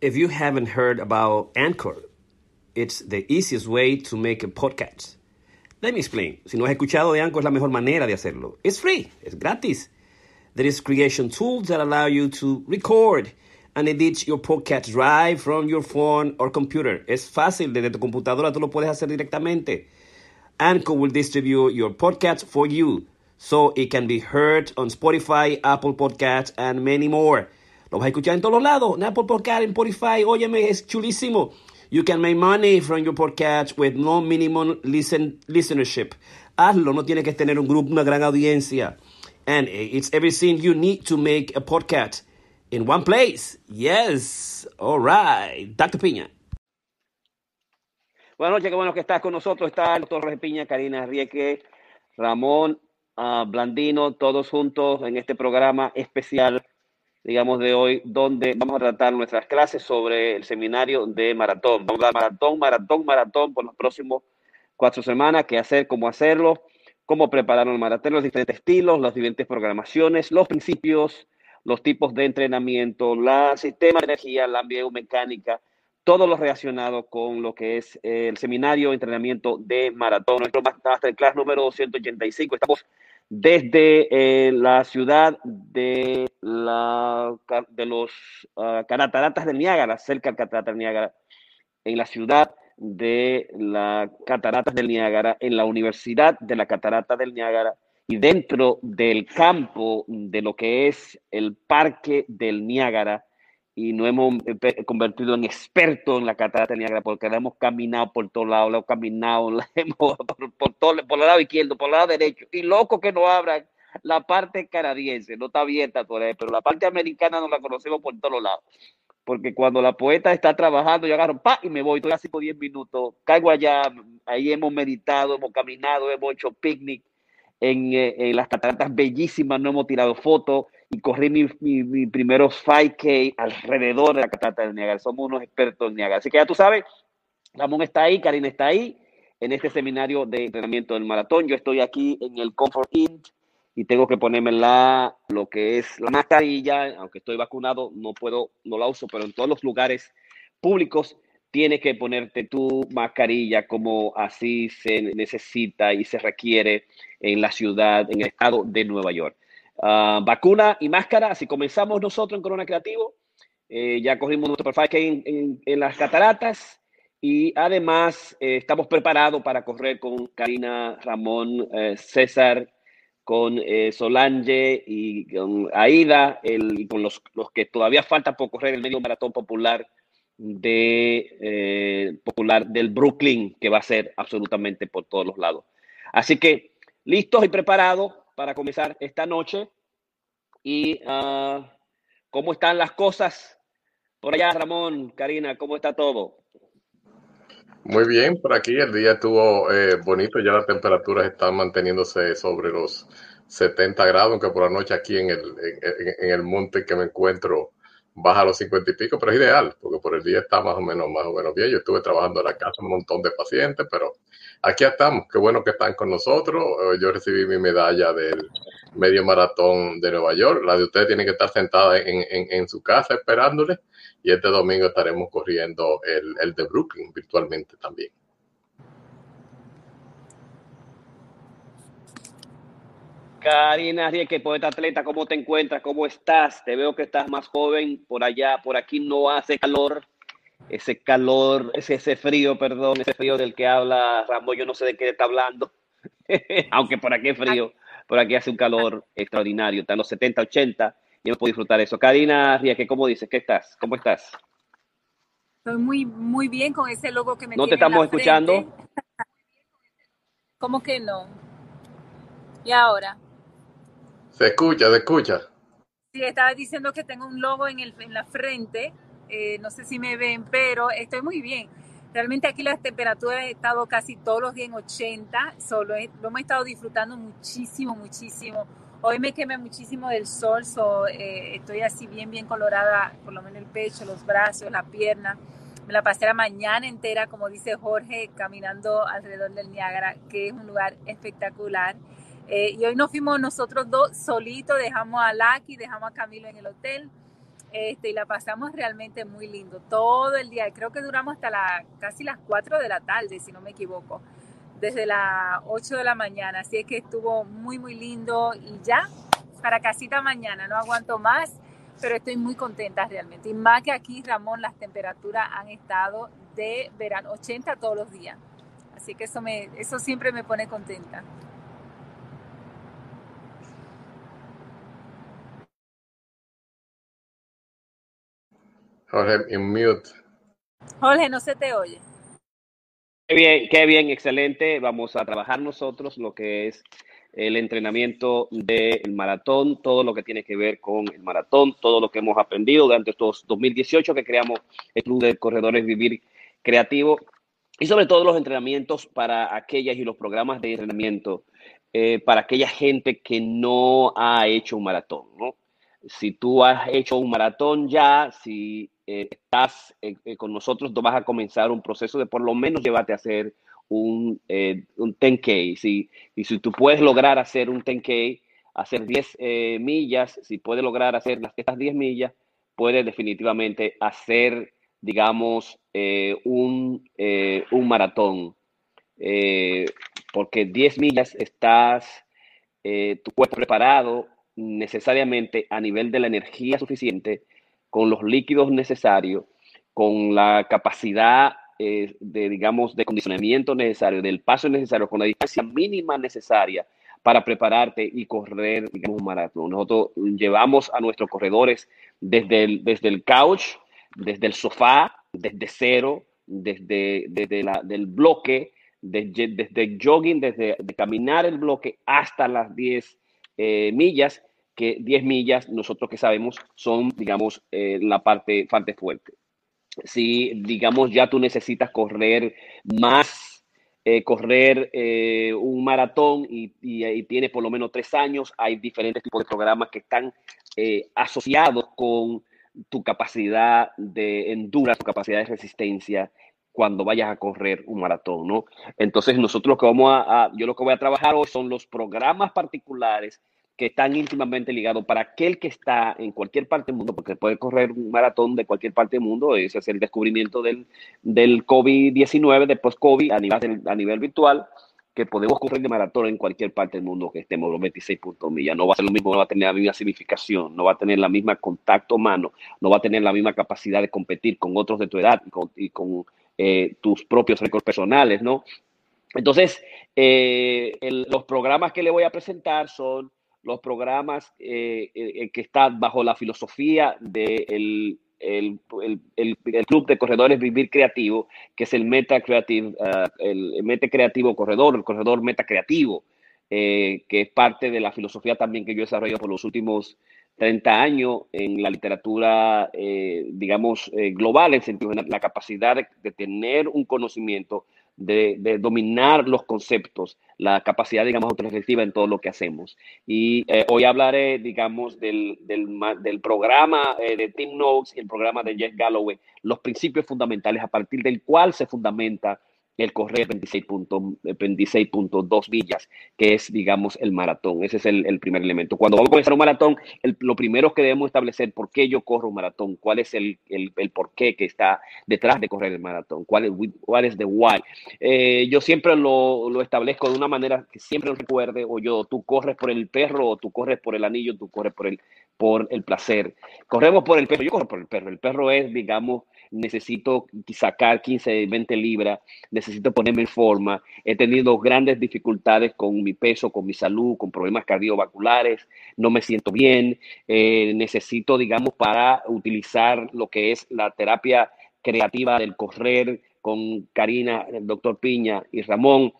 If you haven't heard about Anchor, it's the easiest way to make a podcast. Let me explain. Si no has escuchado de Anchor, es la mejor manera de hacerlo. It's free. It's gratis. There is creation tools that allow you to record and edit your podcast right from your phone or computer. Es fácil. Desde tu computadora tú lo puedes hacer directamente. Anchor will distribute your podcast for you so it can be heard on Spotify, Apple Podcasts, and many more. Lo vas a escuchar en todos lados, en Apple Podcast, en Spotify. Óyeme, es chulísimo. You can make money from your podcast with no minimum listen, listenership. Hazlo, no tienes que tener un grupo, una gran audiencia. And it's everything you need to make a podcast in one place. Yes. All right. Dr. Piña. Buenas noches, qué bueno que estás con nosotros. Está el doctor Piña, Karina Rieke, Ramón uh, Blandino, todos juntos en este programa especial, digamos, de hoy, donde vamos a tratar nuestras clases sobre el seminario de maratón. Vamos a dar maratón, maratón, maratón por los próximos cuatro semanas, qué hacer, cómo hacerlo, cómo preparar un maratón, los diferentes estilos, las diferentes programaciones, los principios, los tipos de entrenamiento, la sistema de energía, la biomecánica, todo lo relacionado con lo que es el seminario de entrenamiento de maratón. Nuestro masterclass número 285. Estamos desde eh, la ciudad de, la, de los uh, cataratas del Niágara, cerca del catarata del Niágara, en la ciudad de las cataratas del Niágara, en la Universidad de la Catarata del Niágara y dentro del campo de lo que es el Parque del Niágara y nos hemos eh, convertido en expertos en la catarata Niágara porque la hemos caminado por todos lados, la hemos caminado hemos, por, todo, por el lado izquierdo, por el lado derecho. Y loco que no abran la parte canadiense, no está abierta todavía, pero la parte americana no la conocemos por todos lados. Porque cuando la poeta está trabajando, yo agarro, pa, y me voy, estoy así por 10 minutos, caigo allá, ahí hemos meditado, hemos caminado, hemos hecho picnic en, eh, en las cataratas bellísimas, no hemos tirado fotos y corrí mis mi, mi primeros 5K alrededor de la catarata del Niágara. Somos unos expertos en Niágara. Así que ya tú sabes, Ramón está ahí, Karina está ahí, en este seminario de entrenamiento del maratón. Yo estoy aquí en el Comfort Inn y tengo que ponerme la, lo que es la mascarilla, aunque estoy vacunado, no puedo, no la uso, pero en todos los lugares públicos tienes que ponerte tu mascarilla como así se necesita y se requiere en la ciudad, en el estado de Nueva York. Uh, vacuna y máscara, así comenzamos nosotros en Corona Creativo. Eh, ya cogimos nuestro perfil en, en, las cataratas y además eh, estamos preparados para correr con Karina, Ramón, eh, César, con Solange y con Aida y con los, que todavía falta por correr el medio maratón popular popular del Brooklyn que va a ser absolutamente por todos los lados. Así que listos y preparados para comenzar esta noche. ¿Y uh, cómo están las cosas por allá, Ramón, Karina? ¿Cómo está todo? Muy bien, por aquí el día estuvo eh, bonito, ya las temperaturas están manteniéndose sobre los 70 grados, aunque por la noche aquí en el, en el monte que me encuentro baja a los 50 y pico, pero es ideal, porque por el día está más o menos, más o menos bien. Yo estuve trabajando en la casa un montón de pacientes, pero aquí estamos. Qué bueno que están con nosotros. Eh, yo recibí mi medalla del medio maratón de Nueva York. La de ustedes tiene que estar sentada en, en, en su casa esperándole. Y este domingo estaremos corriendo el, el de Brooklyn virtualmente también. Karina Rieke, poeta atleta, ¿cómo te encuentras? ¿Cómo estás? Te veo que estás más joven por allá, por aquí no hace calor, ese calor, ese, ese frío, perdón, ese frío del que habla Ramón, yo no sé de qué está hablando, aunque por aquí es frío, por aquí hace un calor extraordinario, está en los 70, 80, y no puedo disfrutar eso. Karina Rieke, ¿cómo dices? ¿Qué estás? ¿Cómo estás? Estoy muy, muy bien con ese logo que me ¿No te estamos escuchando? ¿Cómo que no? ¿Y ahora? Se escucha, se escucha. Sí, estaba diciendo que tengo un logo en, el, en la frente, eh, no sé si me ven, pero estoy muy bien. Realmente aquí las temperaturas han estado casi todos los días en 80, solo lo hemos estado disfrutando muchísimo, muchísimo. Hoy me quemé muchísimo del sol, so, eh, estoy así bien, bien colorada, por lo menos el pecho, los brazos, la pierna. Me la pasé la mañana entera, como dice Jorge, caminando alrededor del Niágara, que es un lugar espectacular. Eh, y hoy nos fuimos nosotros dos solitos, dejamos a Laki, dejamos a Camilo en el hotel este, y la pasamos realmente muy lindo todo el día. Creo que duramos hasta la, casi las 4 de la tarde, si no me equivoco, desde las 8 de la mañana. Así es que estuvo muy, muy lindo y ya, para casita mañana, no aguanto más, pero estoy muy contenta realmente. Y más que aquí, Ramón, las temperaturas han estado de verano, 80 todos los días. Así que eso, me, eso siempre me pone contenta. Jorge, en mute. Jorge, no se te oye. Qué bien, qué bien, excelente. Vamos a trabajar nosotros lo que es el entrenamiento del maratón, todo lo que tiene que ver con el maratón, todo lo que hemos aprendido durante estos 2018 que creamos el Club de Corredores Vivir Creativo y sobre todo los entrenamientos para aquellas y los programas de entrenamiento eh, para aquella gente que no ha hecho un maratón, ¿no? Si tú has hecho un maratón ya, si eh, estás eh, eh, con nosotros, vas a comenzar un proceso de por lo menos llevarte a hacer un, un 10K. Si, y si tú puedes lograr hacer un 10K, hacer 10 millas, si puedes lograr hacer las, estas 10 millas, puedes definitivamente hacer, digamos, un, un maratón. porque 10 millas estás, tu preparado necesariamente a nivel de la energía suficiente con los líquidos necesarios, con la capacidad eh, de, digamos, de condicionamiento necesario, del paso necesario, con la distancia mínima necesaria para prepararte y correr, digamos, un maratón. Nosotros llevamos a nuestros corredores desde el, desde el couch, desde el sofá, desde cero, desde, desde la, del bloque, desde, desde jogging, desde de caminar el bloque hasta las 10 eh, millas que 10 millas, nosotros que sabemos, son, digamos, eh, la parte, parte fuerte. Si, digamos, ya tú necesitas correr más, eh, correr eh, un maratón y, y, tienes por lo menos tres años, hay diferentes tipos de programas que están asociados con tu capacidad de endurance, tu capacidad de resistencia cuando vayas a correr un maratón, ¿no? Entonces nosotros lo que vamos a yo lo que voy a trabajar hoy son los programas particulares que están íntimamente ligados para aquel que está en cualquier parte del mundo, porque puede correr un maratón de cualquier parte del mundo, ese es el descubrimiento del, del COVID-19, de post-COVID a nivel, a nivel virtual, que podemos correr de maratón en cualquier parte del mundo que estemos los 26 puntos millas. No va a ser lo mismo, no va a tener la misma significación, no va a tener la misma contacto humano, no va a tener la misma capacidad de competir con otros de tu edad y con, eh, tus propios récords personales, ¿no? Entonces, eh, los programas que le voy a presentar son los programas eh, eh, que están bajo la filosofía del el, el, el, Club de Corredores Vivir Creativo, que es el Meta Creative, uh, el Meta Creativo Corredor, el Corredor Meta Creativo, eh, que es parte de la filosofía también que yo he desarrollado por los últimos 30 años en la literatura, eh, digamos, eh, global, en sentido de la capacidad de, de tener un conocimiento de, dominar los conceptos, la capacidad, digamos, autoreflexiva en todo lo que hacemos. Y eh, hoy hablaré, digamos, del, del, programa eh, de Tim Notes y el programa de Jeff Galloway, los principios fundamentales a partir del cual se fundamenta el correr 26.2 26 millas, que es, digamos, el maratón. Ese es el, el, primer elemento. Cuando vamos a comenzar un maratón, el, lo primero que debemos establecer por qué yo corro un maratón, cuál es el, el, el por qué que está detrás de correr el maratón, cuál es, cuál es the why. Eh, yo siempre lo, lo, establezco de una manera que siempre recuerde, o yo, tú corres por el perro, o tú corres por el anillo, tú corres por el, por el placer. Corremos por el perro, yo corro por el perro. El perro es, digamos, necesito sacar 15, 20 libras, necesito ponerme en forma, he tenido grandes dificultades con mi peso, con mi salud, con problemas cardiovasculares, no me siento bien, eh, necesito, digamos, para utilizar lo que es la terapia creativa del correr con Karina, el doctor Piña y Ramón,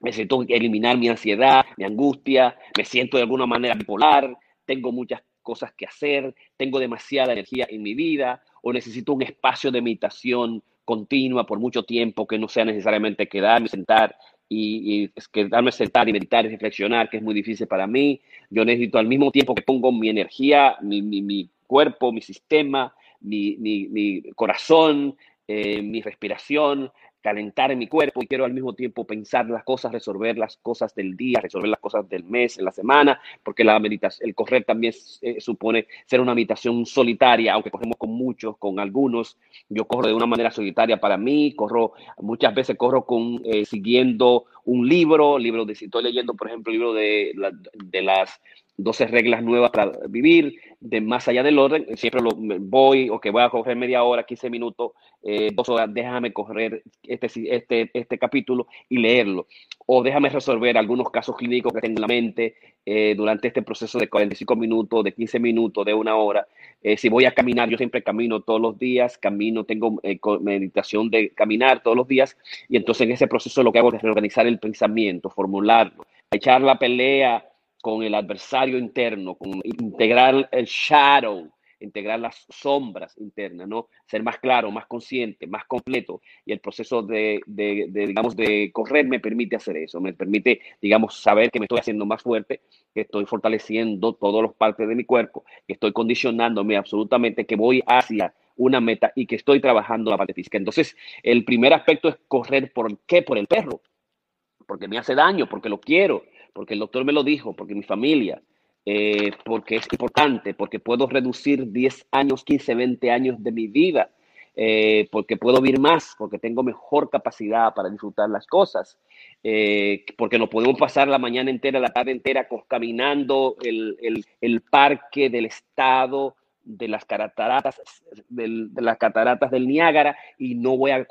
necesito eliminar mi ansiedad, mi angustia, me siento de alguna manera bipolar, tengo muchas cosas que hacer, tengo demasiada energía en mi vida o necesito un espacio de meditación continua por mucho tiempo que no sea necesariamente quedarme, sentar y, y quedarme sentar y meditar y reflexionar, que es muy difícil para mí. Yo necesito al mismo tiempo que pongo mi energía, mi, mi, mi cuerpo, mi sistema, mi, mi, corazón, eh, mi respiración, calentar en mi cuerpo y quiero al mismo tiempo pensar las cosas, resolver las cosas del día, resolver las cosas del mes, en la semana, porque la meditación, el correr también eh, supone ser una meditación solitaria, aunque corremos con muchos, con algunos. Yo corro de una manera solitaria para mí, corro, muchas veces corro con, eh, siguiendo un libro, libro de, si estoy leyendo, por ejemplo, el libro de, la, de las 12 reglas nuevas para vivir, de más allá del orden, siempre lo, voy o que voy a correr media hora, 15 minutos, eh, dos horas, déjame correr este, este, este capítulo y leerlo. O déjame resolver algunos casos clínicos que tengo en la mente eh, durante este proceso de 45 minutos, de 15 minutos, de una hora. Eh, si voy a caminar, yo siempre camino todos los días, camino, tengo eh, meditación de caminar todos los días y entonces en ese proceso lo que hago es reorganizar el pensamiento, formularlo, echar la pelea con el adversario interno, con integrar el shadow, integrar las sombras internas, ¿no? Ser más claro, más consciente, más completo. Y el proceso de, digamos, de correr me permite hacer eso, me permite, digamos, saber que me estoy haciendo más fuerte, que estoy fortaleciendo todas las partes de mi cuerpo, que estoy condicionándome absolutamente, que voy hacia una meta y que estoy trabajando la parte física. Entonces, el primer aspecto es correr, ¿por qué? Por el perro, porque me hace daño, porque lo quiero, porque el doctor me lo dijo, porque mi familia, eh, porque es importante, porque puedo reducir 10 años, 15, 20 años de mi vida, eh, porque puedo vivir más, porque tengo mejor capacidad para disfrutar las cosas, eh, porque no podemos pasar la mañana entera, la tarde entera caminando el, el parque del estado, de las cataratas del, de las cataratas del Niágara y no voy a,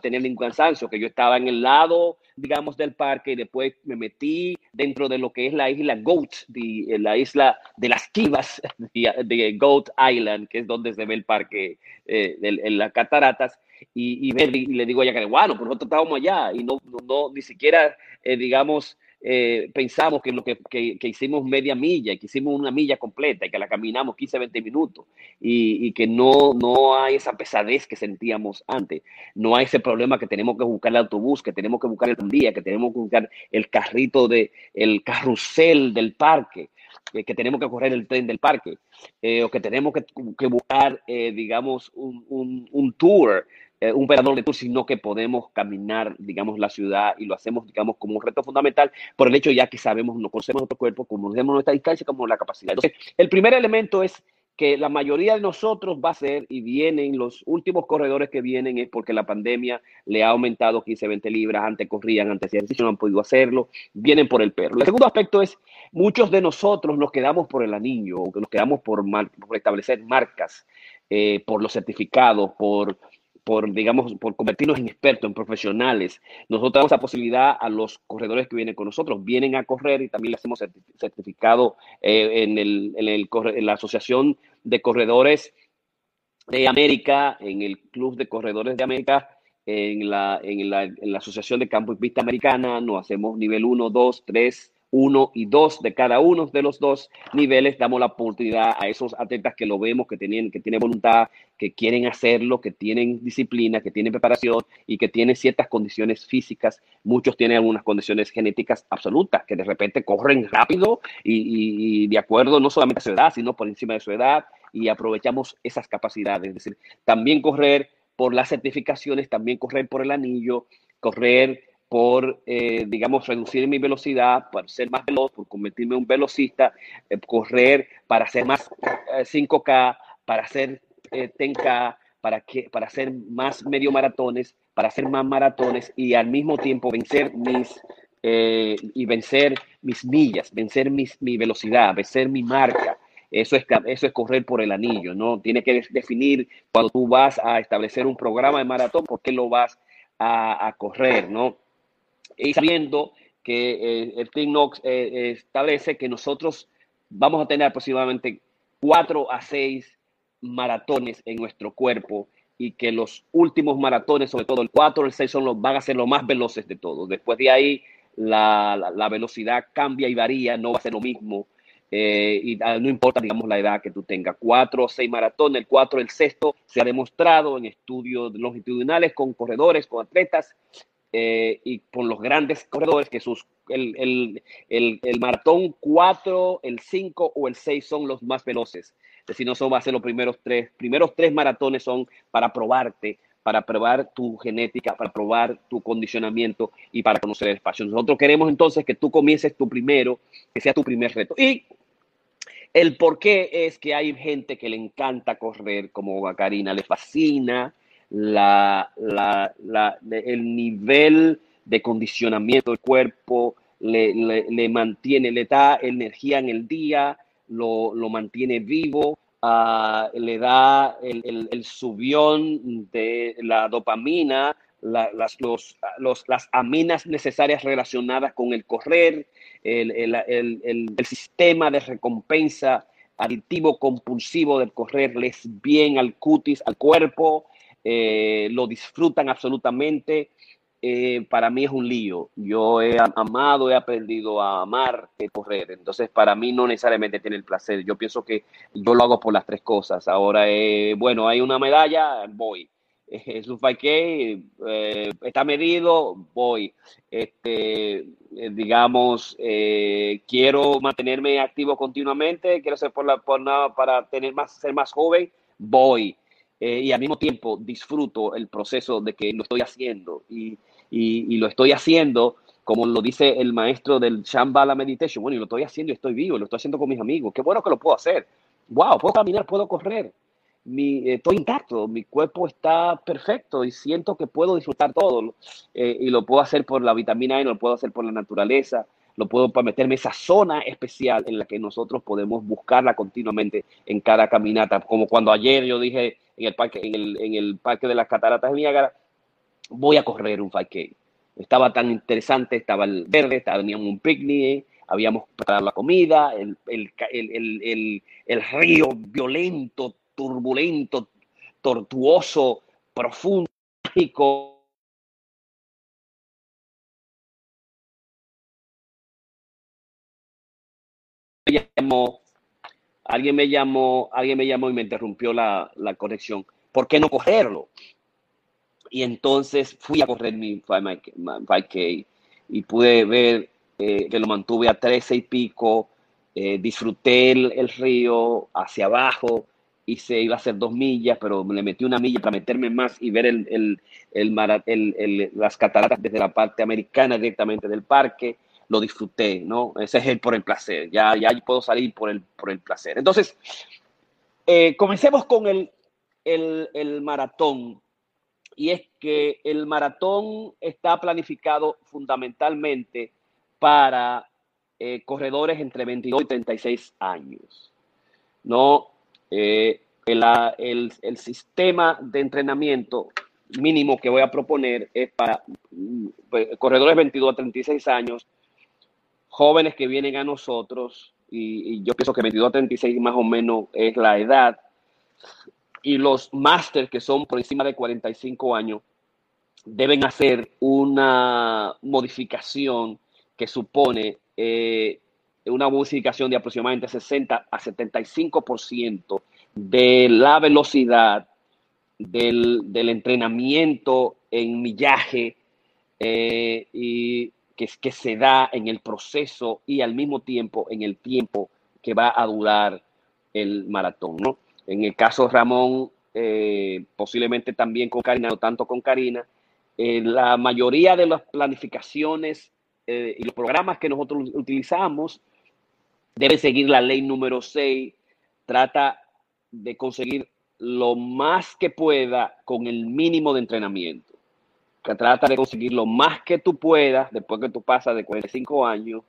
tener ningún cansancio, que yo estaba en el lado, digamos, del parque y después me metí dentro de lo que es la isla Goat, de, la isla de las Kivas, de, Goat Island, que es donde se ve el parque eh, de, las cataratas, y, y, le digo a ella que, bueno, pues nosotros estábamos allá y no, no, no ni siquiera, eh, digamos, eh, pensamos que, lo que, que, hicimos media milla, que hicimos una milla completa y que la caminamos 15, 20 minutos y, y, que no, no hay esa pesadez que sentíamos antes, no hay ese problema que tenemos que buscar el autobús, que tenemos que buscar el día, que tenemos que buscar el carrito de, el carrusel del parque, que tenemos que correr el tren del parque, eh, o que tenemos que, que buscar, eh, digamos, un, un, un tour eh, un operador de tour, sino que podemos caminar, digamos, la ciudad y lo hacemos, digamos, como un reto fundamental por el hecho ya que sabemos, no conocemos nuestro cuerpo, conocemos nuestra distancia, como la capacidad. Entonces, el primer elemento es que la mayoría de nosotros va a ser y vienen los últimos corredores que vienen es porque la pandemia le ha aumentado 15, 20 libras, antes corrían, antes ejercicio, no han podido hacerlo, vienen por el perro. El segundo aspecto es, muchos de nosotros nos quedamos por el anillo, o nos quedamos por establecer marcas, eh, por los certificados, por por, digamos, por convertirnos en expertos, en profesionales. Nosotros damos la posibilidad a los corredores que vienen con nosotros, vienen a correr y también le hacemos certificado eh, en, el, en, el, en la Asociación de Corredores de América, en el Club de Corredores de América, en la, en la, en la Asociación de Campo y Pista Americana, nos hacemos nivel 1, 2, 3, uno y dos de cada uno de los dos niveles, damos la oportunidad a esos atletas que lo vemos, que tienen, que tienen voluntad, que quieren hacerlo, que tienen disciplina, que tienen preparación y que tienen ciertas condiciones físicas. Muchos tienen algunas condiciones genéticas absolutas, que de repente corren rápido y, y, y de acuerdo no solamente a su edad, sino por encima de su edad y aprovechamos esas capacidades. Es decir, también correr por las certificaciones, también correr por el anillo, correr por, eh, digamos, reducir mi velocidad, para ser más veloz, por convertirme en un velocista, eh, correr para hacer más eh, 5K, para hacer 10K, para, que, para hacer más medio maratones, para hacer más maratones y al mismo tiempo vencer mis, y vencer mis millas, vencer mis, mi velocidad, vencer mi marca. Eso es, eso es correr por el anillo, ¿no? Tiene que definir cuando tú vas a establecer un programa de maratón, por qué lo vas a, a correr, ¿no? Y sabiendo que eh, el TICNOX eh, establece que nosotros vamos a tener aproximadamente cuatro a seis maratones en nuestro cuerpo y que los últimos maratones, sobre todo el 4 o el 6, son los, van a ser los más veloces de todos. Después de ahí, la, la, velocidad cambia y varía, no va a ser lo mismo. eh, y ah, no importa, digamos, la edad que tú tengas, cuatro o seis maratones, el cuatro, el sexto, se ha demostrado en estudios longitudinales con corredores, con atletas eh, y con los grandes corredores que sus, el, el, el, el maratón 4, el 5 o el 6 son los más veloces. Es decir, no son va a ser los primeros tres, primeros tres maratones son para probarte, para probar tu genética, para probar tu condicionamiento y para conocer el espacio. Nosotros queremos entonces que tú comiences tu primero, que sea tu primer reto. Y el por qué es que hay gente que le encanta correr, como a Karina, le fascina la, la, la, el nivel de condicionamiento del cuerpo, le, le, mantiene, le da energía en el día, lo, lo mantiene vivo, uh, le da el, el, subión de la dopamina, la, las, los, los, las aminas necesarias relacionadas con el correr, el, el, sistema de recompensa aditivo compulsivo del correr les bien al cutis, al cuerpo, eh, lo disfrutan absolutamente. Eh, para mí es un lío. Yo he amado, he aprendido a amar el correr. Entonces, para mí no necesariamente tiene el placer. Yo pienso que yo lo hago por las tres cosas. Ahora, eh, bueno, hay una medalla, voy es un 5K, eh, está medido, voy. Este, digamos, quiero mantenerme activo continuamente, quiero ser por la, por nada, para tener más, ser más joven, voy. Eh, y al mismo tiempo disfruto el proceso de que lo estoy haciendo y, y, y, lo estoy haciendo como lo dice el maestro del Shambhala Meditation. Bueno, y lo estoy haciendo y estoy vivo, lo estoy haciendo con mis amigos. Qué bueno que lo puedo hacer. Wow, puedo caminar, puedo correr mi, eh, estoy intacto, mi cuerpo está perfecto y siento que puedo disfrutar todo eh, y lo puedo hacer por la vitamina E, lo puedo hacer por la naturaleza, lo puedo para meterme esa zona especial en la que nosotros podemos buscarla continuamente en cada caminata, como cuando ayer yo dije en el parque, en el, en el parque de las cataratas de Niágara, voy a correr un 5K. Estaba tan interesante, estaba el verde, teníamos un picnic, habíamos preparado la comida, el, el, el, el río violento, turbulento, tortuoso, profundo, llamó, alguien me llamó, alguien me llamó y me interrumpió la, la conexión. ¿Por qué no correrlo? Y entonces fui a correr mi 5K y pude ver eh, que lo mantuve a 13 y pico, eh, disfruté el, el, río hacia abajo, se iba a hacer dos millas, pero le metí una milla para meterme más y ver el, el, el, las cataratas desde la parte americana directamente del parque. Lo disfruté, ¿no? Ese es el por el placer. Ya, ya puedo salir por el, por el placer. Entonces, eh, comencemos con el, el, el maratón. Y es que el maratón está planificado fundamentalmente para eh, corredores entre 22 y 36 años. No, eh, el, el, el, sistema de entrenamiento mínimo que voy a proponer es para pues, corredores 22 a 36 años, jóvenes que vienen a nosotros, y, y, yo pienso que 22 a 36 más o menos es la edad, y los máster que son por encima de 45 años, deben hacer una modificación que supone eh, una modificación de aproximadamente 60 a 75% de la velocidad del, entrenamiento en millaje eh, y que, se da en el proceso y al mismo tiempo en el tiempo que va a durar el maratón. ¿no? En el caso de Ramón, eh, posiblemente también con Karina, no tanto con Karina, eh, la mayoría de las planificaciones eh, y los programas que nosotros utilizamos debe seguir la ley número 6, trata de conseguir lo más que pueda con el mínimo de entrenamiento. Que trata de conseguir lo más que tú puedas después que tú pasas de 45 años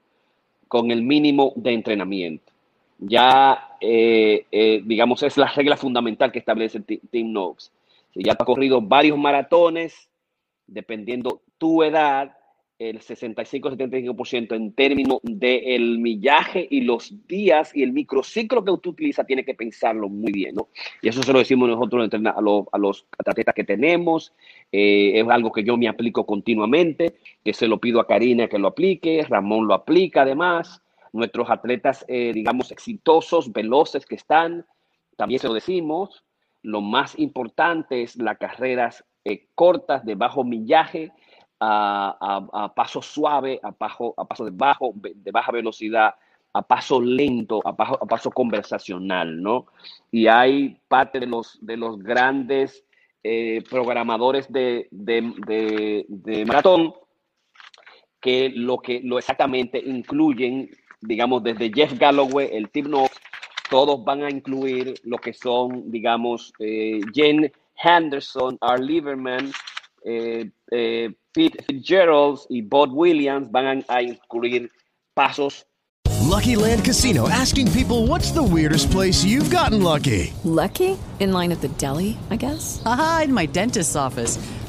con el mínimo de entrenamiento. Ya, eh, eh, digamos, es la regla fundamental que establece Team Nox. Si ya has corrido varios maratones, dependiendo tu edad, el 65-75% en términos del millaje y los días y el microciclo que usted utiliza, tiene que pensarlo muy bien, ¿no? Y eso se lo decimos nosotros a los, a los atletas que tenemos, eh, es algo que yo me aplico continuamente, que se lo pido a Karina que lo aplique, Ramón lo aplica además, nuestros atletas, eh, digamos, exitosos, veloces que están, también se lo decimos, lo más importante es las carreras eh, cortas de bajo millaje, a, a, paso suave, a paso, a paso de, bajo, de baja velocidad, a paso lento, a paso, a paso conversacional, ¿no? Y hay parte de los, de los grandes eh, programadores de, de, de, maratón que lo que lo exactamente incluyen, digamos, desde Jeff Galloway, el Team Knox, todos van a incluir lo que son, digamos, eh, Jen Henderson, R. Lieberman, eh, eh, Pete Fitzgerald y Bob Williams van a incluir pasos. Lucky Land Casino asking people what's the weirdest place you've gotten lucky. Lucky? In line at the deli, I guess. Aha, in my dentist's office.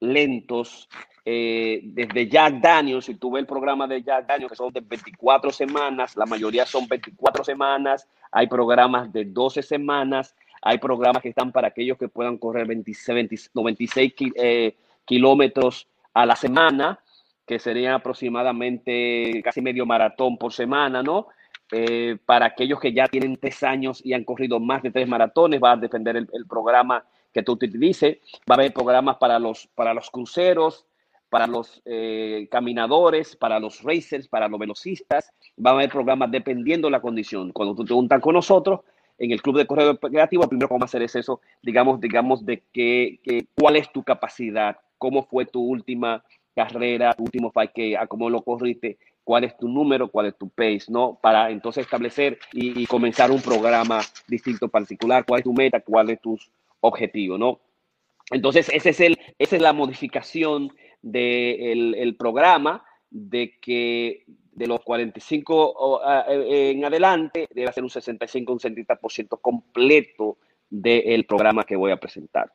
Lentos. Eh, desde Jack Daniels, si tú ves el programa de Jack Daniels, que son de 24 semanas, la mayoría son 24 semanas, hay programas de 12 semanas, hay programas que están para aquellos que puedan correr 26, 96 eh, kilómetros a la semana, que sería aproximadamente casi medio maratón por semana, ¿no? Eh, para aquellos que ya tienen tres años y han corrido más de tres maratones, va a depender el, programa que tú utilices. Va a haber programas para los, para los cruceros, para los eh, caminadores, para los racers, para los velocistas. Va a haber programas dependiendo de la condición. Cuando tú te juntas con nosotros en el Club de Correo Creativo, primero vamos a hacer es eso, digamos, digamos, de que, que cuál es tu capacidad, cómo fue tu última carrera, último fight que a cómo lo corriste, cuál es tu número, cuál es tu pace, ¿no? Para entonces establecer y, comenzar un programa distinto particular, cuál es tu meta, cuál es tus objetivos, ¿no? Entonces, ese es el, esa es la modificación del el programa, de que de los 45 en adelante debe ser un 65, un 70% completo del programa que voy a presentar.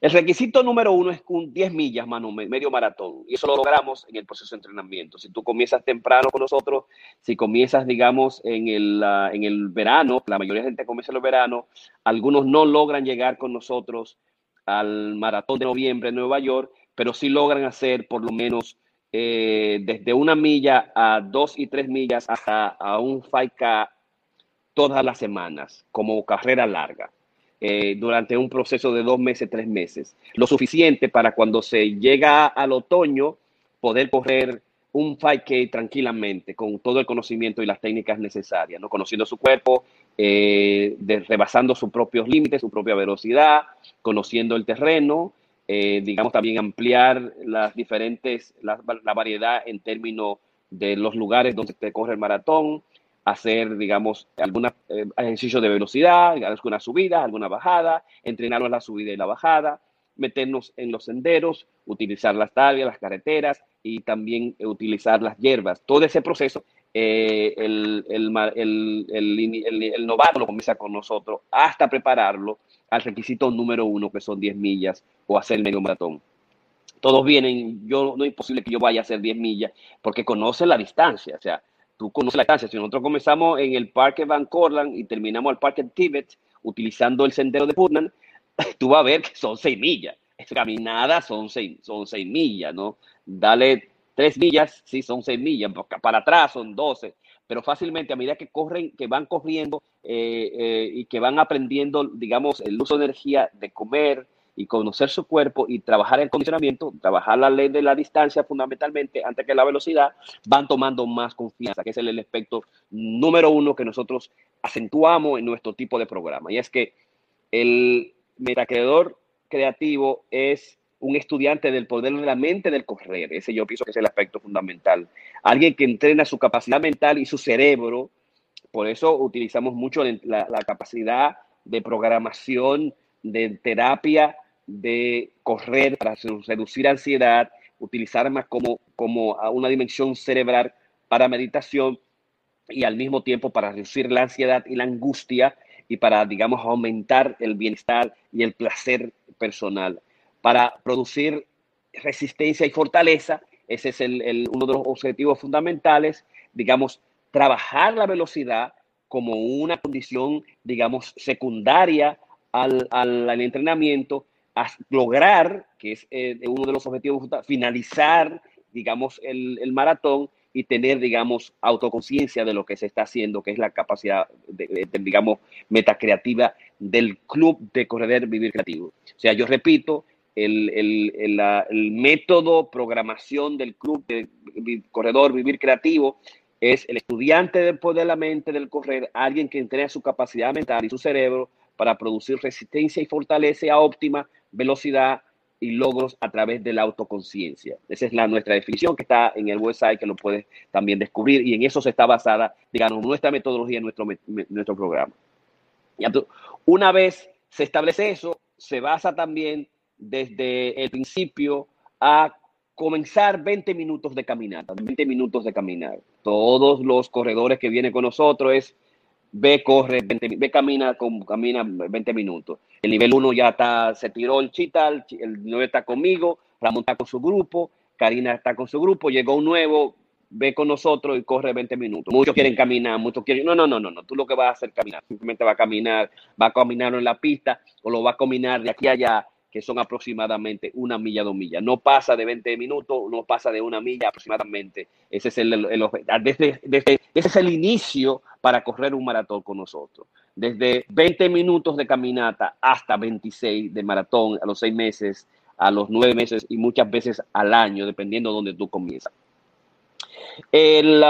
El requisito número uno es un 10 millas, mano, medio maratón. Y eso lo logramos en el proceso de entrenamiento. Si tú comienzas temprano con nosotros, si comienzas, digamos, en el, en el verano, la mayoría de gente comienza en el verano, algunos no logran llegar con nosotros al maratón de noviembre en Nueva York, pero sí logran hacer por lo menos eh, desde una milla a dos y tres millas hasta a un 5K todas las semanas como carrera larga. Eh, durante un proceso de dos meses, tres meses. Lo suficiente para cuando se llega al otoño poder correr un 5K tranquilamente, con todo el conocimiento y las técnicas necesarias, ¿no? conociendo su cuerpo, eh, rebasando sus propios límites, su propia velocidad, conociendo el terreno, eh, digamos también ampliar las diferentes, la, la, variedad en términos de los lugares donde se corre el maratón, hacer, digamos, algún eh, ejercicio de velocidad, alguna subida, alguna bajada, entrenarnos la subida y la bajada, meternos en los senderos, utilizar las tallas, las carreteras y también utilizar las hierbas. Todo ese proceso, eh, el, el, el, el, novato lo comienza con nosotros hasta prepararlo al requisito número uno, que son 10 millas o hacer medio maratón. Todos vienen, yo no es posible que yo vaya a hacer 10 millas porque conoce la distancia, o sea, tú conoces la distancia. Si nosotros comenzamos en el Parque Van Corland y terminamos al Parque Tibet utilizando el sendero de Putnam, tú vas a ver que son seis millas. Es caminada son seis, son seis millas, ¿no? Dale tres millas, sí, son seis millas. Para atrás son doce. Pero fácilmente, a medida que corren, que van corriendo eh, eh, y que van aprendiendo, digamos, el uso de energía de comer, y conocer su cuerpo y trabajar el condicionamiento, trabajar la ley de la distancia fundamentalmente antes que la velocidad, van tomando más confianza, que es el, aspecto número uno que nosotros acentuamos en nuestro tipo de programa. Y es que el metacreador creativo es un estudiante del poder de la mente del correr. Ese yo pienso que es el aspecto fundamental. Alguien que entrena su capacidad mental y su cerebro. Por eso utilizamos mucho la, la capacidad de programación, de terapia, de correr para reducir ansiedad, utilizar más como, como una dimensión cerebral para meditación y al mismo tiempo para reducir la ansiedad y la angustia y para, digamos, aumentar el bienestar y el placer personal. Para producir resistencia y fortaleza, ese es el, uno de los objetivos fundamentales, digamos, trabajar la velocidad como una condición, digamos, secundaria al, al, entrenamiento, a lograr, que es eh, uno de los objetivos, finalizar, digamos, el, el maratón y tener, digamos, autoconciencia de lo que se está haciendo, que es la capacidad, de, digamos, metacreativa del club de correr vivir creativo. O sea, yo repito, el, el, el, método programación del club de corredor vivir creativo es el estudiante del de la mente del correr, alguien que entrena su capacidad mental y su cerebro para producir resistencia y fortaleza a óptima velocidad y logros a través de la autoconciencia. Esa es la nuestra definición que está en el website, que lo puedes también descubrir, y en eso se está basada, digamos, nuestra metodología, nuestro, nuestro programa. Y una vez se establece eso, se basa también desde el principio a comenzar 20 minutos de caminata, 20 minutos de caminar. Todos los corredores que vienen con nosotros es ve, corre, 20, ve, camina, camina 20 minutos. El nivel 1 ya está, se tiró el chita, el 9 está conmigo, Ramón está con su grupo, Karina está con su grupo, llegó un nuevo, ve con nosotros y corre 20 minutos. Muchos quieren caminar, muchos quieren, no, no, no, no, no, tú lo que vas a hacer es caminar, simplemente va a caminar, va a caminar en la pista o lo va a caminar de aquí a allá que son aproximadamente una milla, dos millas. No pasa de 20 minutos, no pasa de una milla aproximadamente. Ese es el, el, desde, desde, ese es el inicio para correr un maratón con nosotros. Desde 20 minutos de caminata hasta 26 de maratón a los seis meses, a los nueve meses y muchas veces al año, dependiendo de donde tú comienzas. El,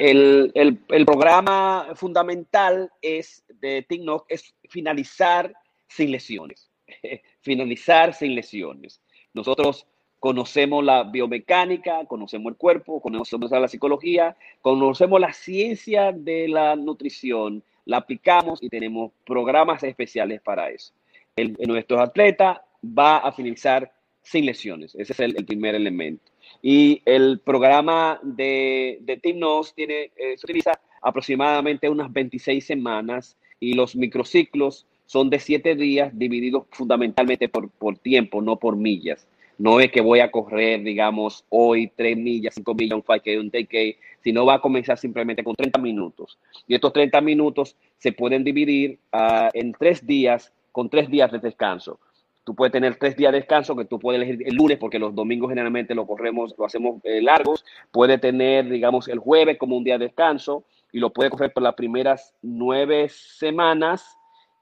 el, el, el, programa fundamental es de TikTok es finalizar sin lesiones. finalizar sin lesiones. Nosotros conocemos la biomecánica, conocemos el cuerpo, conocemos la psicología, conocemos la ciencia de la nutrición, la aplicamos y tenemos programas especiales para eso. El, nuestro atleta va a finalizar sin lesiones. Ese es el, primer elemento. Y el programa de, de Team NOS tiene, eh, se utiliza aproximadamente unas 26 semanas y los microciclos son de siete días divididos fundamentalmente por, por tiempo, no por millas. No es que voy a correr, digamos, hoy tres millas, cinco millas, un 5K, un 10K, sino va a comenzar simplemente con 30 minutos. Y estos 30 minutos se pueden dividir uh, en tres días, con tres días de descanso. Tú puedes tener tres días de descanso que tú puedes elegir el lunes, porque los domingos generalmente lo corremos, lo hacemos eh, largos. Puede tener, digamos, el jueves como un día de descanso y lo puede correr por las primeras nueve semanas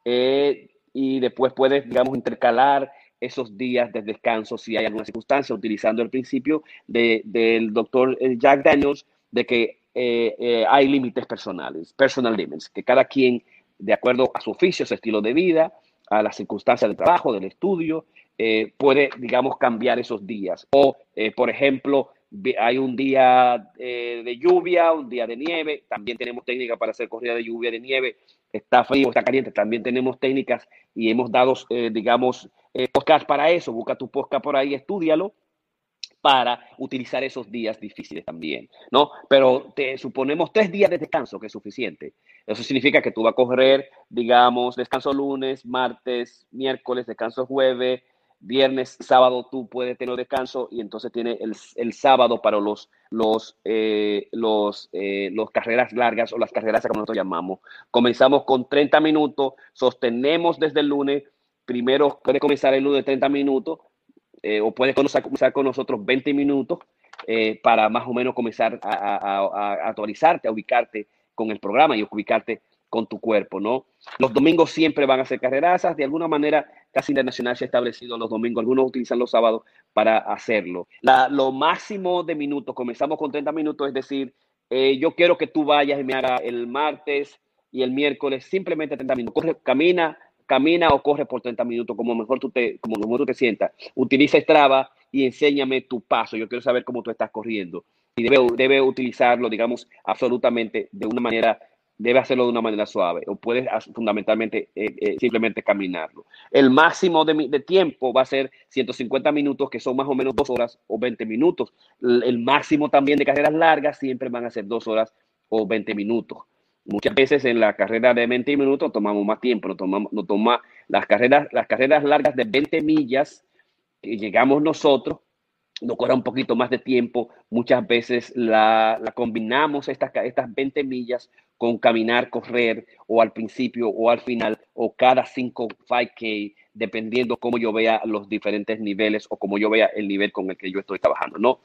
eh, y después puedes, digamos, intercalar esos días de descanso si hay alguna circunstancia, utilizando el principio de, del doctor eh, Jack Daniels de que eh, hay límites personales, personal limits, que cada quien, de acuerdo a su oficio, su estilo de vida, a las circunstancias del trabajo, del estudio, puede, digamos, cambiar esos días. O, por ejemplo, hay un día de lluvia, un día de nieve, también tenemos técnica para hacer corrida de lluvia, de nieve, está frío, está caliente, también tenemos técnicas y hemos dado, eh, digamos, eh, podcast para eso. Busca tu podcast por ahí, estudialo para utilizar esos días difíciles también, ¿no? Pero te suponemos tres días de descanso, que es suficiente. Eso significa que tú vas a correr, digamos, descanso lunes, martes, miércoles, descanso jueves, viernes, sábado tú puedes tener descanso y entonces tiene el, el sábado para los, eh, los, eh, los carreras largas o las carreras como nosotros llamamos. Comenzamos con 30 minutos, sostenemos desde el lunes, primero puede comenzar el lunes 30 minutos eh, o puedes comenzar con nosotros 20 minutos para más o menos comenzar a, a, a, actualizarte, a ubicarte con el programa y ubicarte con tu cuerpo, ¿no? Los domingos siempre van a ser carrerazas, de alguna manera casi internacional se ha establecido los domingos, algunos utilizan los sábados para hacerlo. Lo máximo de minutos, comenzamos con 30 minutos, es decir, eh, yo quiero que tú vayas y me haga el martes y el miércoles simplemente 30 minutos. Corre, camina camina o corre por 30 minutos, como mejor tú te, como mejor tú te sientas. Utiliza Strava y enséñame tu paso. Yo quiero saber cómo tú estás corriendo. Y debe, debe utilizarlo, digamos, absolutamente de una manera debe hacerlo de una manera suave o puedes fundamentalmente eh, eh, simplemente caminarlo. El máximo de, de, tiempo va a ser 150 minutos, que son más o menos dos horas o 20 minutos. El, el, máximo también de carreras largas siempre van a ser dos horas o 20 minutos. Muchas veces en la carrera de 20 minutos tomamos más tiempo, no tomamos, no toma las carreras, las carreras largas de 20 millas que llegamos nosotros nos corre un poquito más de tiempo. Muchas veces la, la, combinamos estas, estas 20 millas con caminar, correr o al principio o al final o cada 5 5K, dependiendo cómo yo vea los diferentes niveles o cómo yo vea el nivel con el que yo estoy trabajando, ¿no?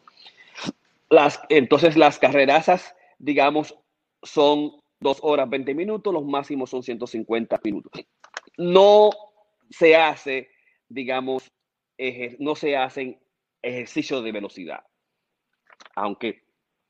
Las, entonces las carrerazas, digamos, son 2 horas 20 minutos, los máximos son 150 minutos. No se hace, digamos, no se hacen ejercicios de velocidad. Aunque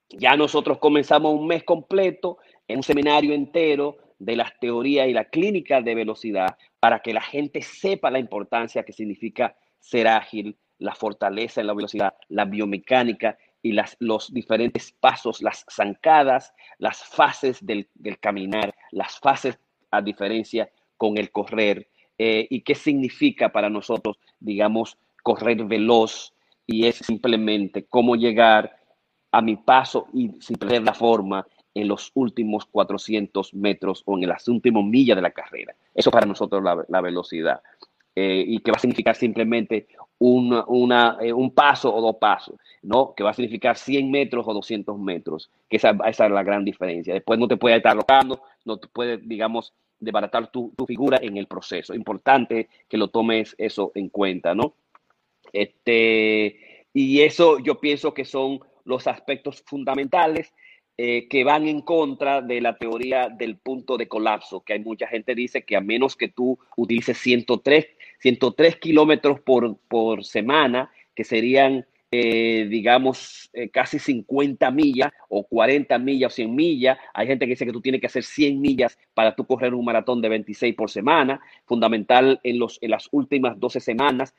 ya nosotros comenzamos un mes completo un seminario entero de las teorías y la clínica de velocidad para que la gente sepa la importancia que significa ser ágil, la fortaleza en la velocidad, la biomecánica y los diferentes pasos, las zancadas, las fases del, del caminar, las fases a diferencia con el correr. Eh, y qué significa para nosotros, digamos, correr veloz y es simplemente cómo llegar a mi paso y sin perder la forma en los últimos 400 metros o en las últimas millas de la carrera. Eso para nosotros la, la velocidad. Eh, y que va a significar simplemente una, una, eh, un paso o dos pasos, ¿no? Que va a significar 100 metros o 200 metros, que esa, esa es la gran diferencia. Después no te puede estar locando, no te puede, digamos, desbaratar tu, tu figura en el proceso. Importante que lo tomes eso en cuenta, ¿no? Este, y eso yo pienso que son los aspectos fundamentales eh, que van en contra de la teoría del punto de colapso, que hay mucha gente dice que a menos que tú utilices 103, 103 kilómetros por, por semana, que serían eh, digamos, eh, casi 50 millas o 40 millas o 100 millas. Hay gente que dice que tú tienes que hacer 100 millas para tú correr un maratón de 26 por semana, fundamental en, los, en las últimas 12 semanas,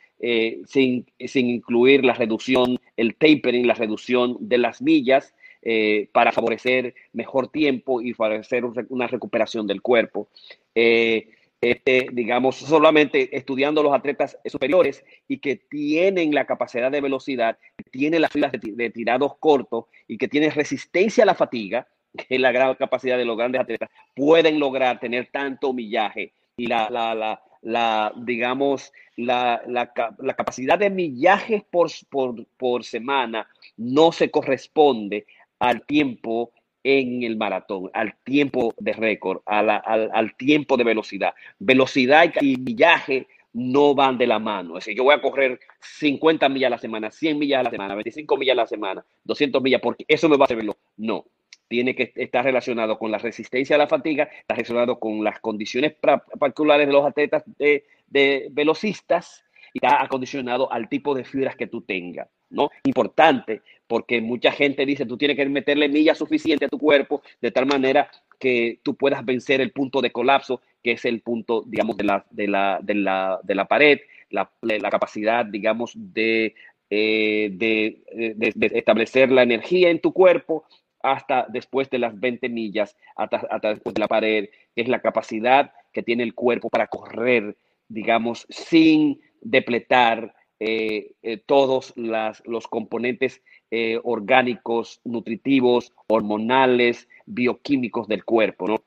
sin, sin incluir la reducción, el tapering, la reducción de las millas. Eh, para favorecer mejor tiempo y favorecer una recuperación del cuerpo. Eh, este, digamos, solamente estudiando los atletas superiores y que tienen la capacidad de velocidad, tienen las filas de, tirados cortos y que tienen resistencia a la fatiga, que es la gran capacidad de los grandes atletas, pueden lograr tener tanto millaje y la, la, la, la digamos, la, capacidad de millaje por, por, por semana no se corresponde al tiempo en el maratón, al tiempo de récord, al, al, tiempo de velocidad. Velocidad y, millaje no van de la mano. Es decir, yo voy a correr 50 millas a la semana, 100 millas a la semana, 25 millas a la semana, 200 millas, porque eso me va a hacer veloz. No, tiene que estar relacionado con la resistencia a la fatiga, está relacionado con las condiciones particulares de los atletas de, de velocistas y está acondicionado al tipo de fibras que tú tengas. ¿no? Importante, porque mucha gente dice, tú tienes que meterle millas suficiente a tu cuerpo de tal manera que tú puedas vencer el punto de colapso, que es el punto, digamos, de la, de la, de la, de la pared, la, la, capacidad, digamos, de, eh, de, de, establecer la energía en tu cuerpo hasta después de las 20 millas, hasta, hasta después de la pared, que es la capacidad que tiene el cuerpo para correr, digamos, sin depletar, eh, eh, todos los componentes eh, orgánicos, nutritivos, hormonales, bioquímicos del cuerpo.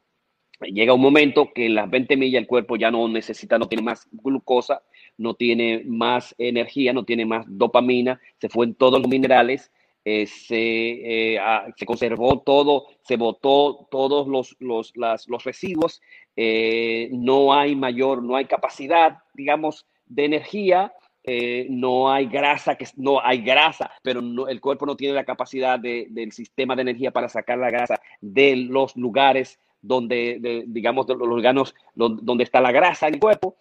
Llega un momento que en las 20 millas el cuerpo ya no necesita, no tiene más glucosa, no tiene más energía, no tiene más dopamina, se fue en todos los minerales, eh, se, eh, se, conservó todo, se botó todos los, los, los residuos, no hay mayor, no hay capacidad, digamos, de energía, eh, no hay grasa, que no hay grasa, pero el cuerpo no tiene la capacidad de, del sistema de energía para sacar la grasa de los lugares donde, de, digamos, los órganos donde, está la grasa en el cuerpo,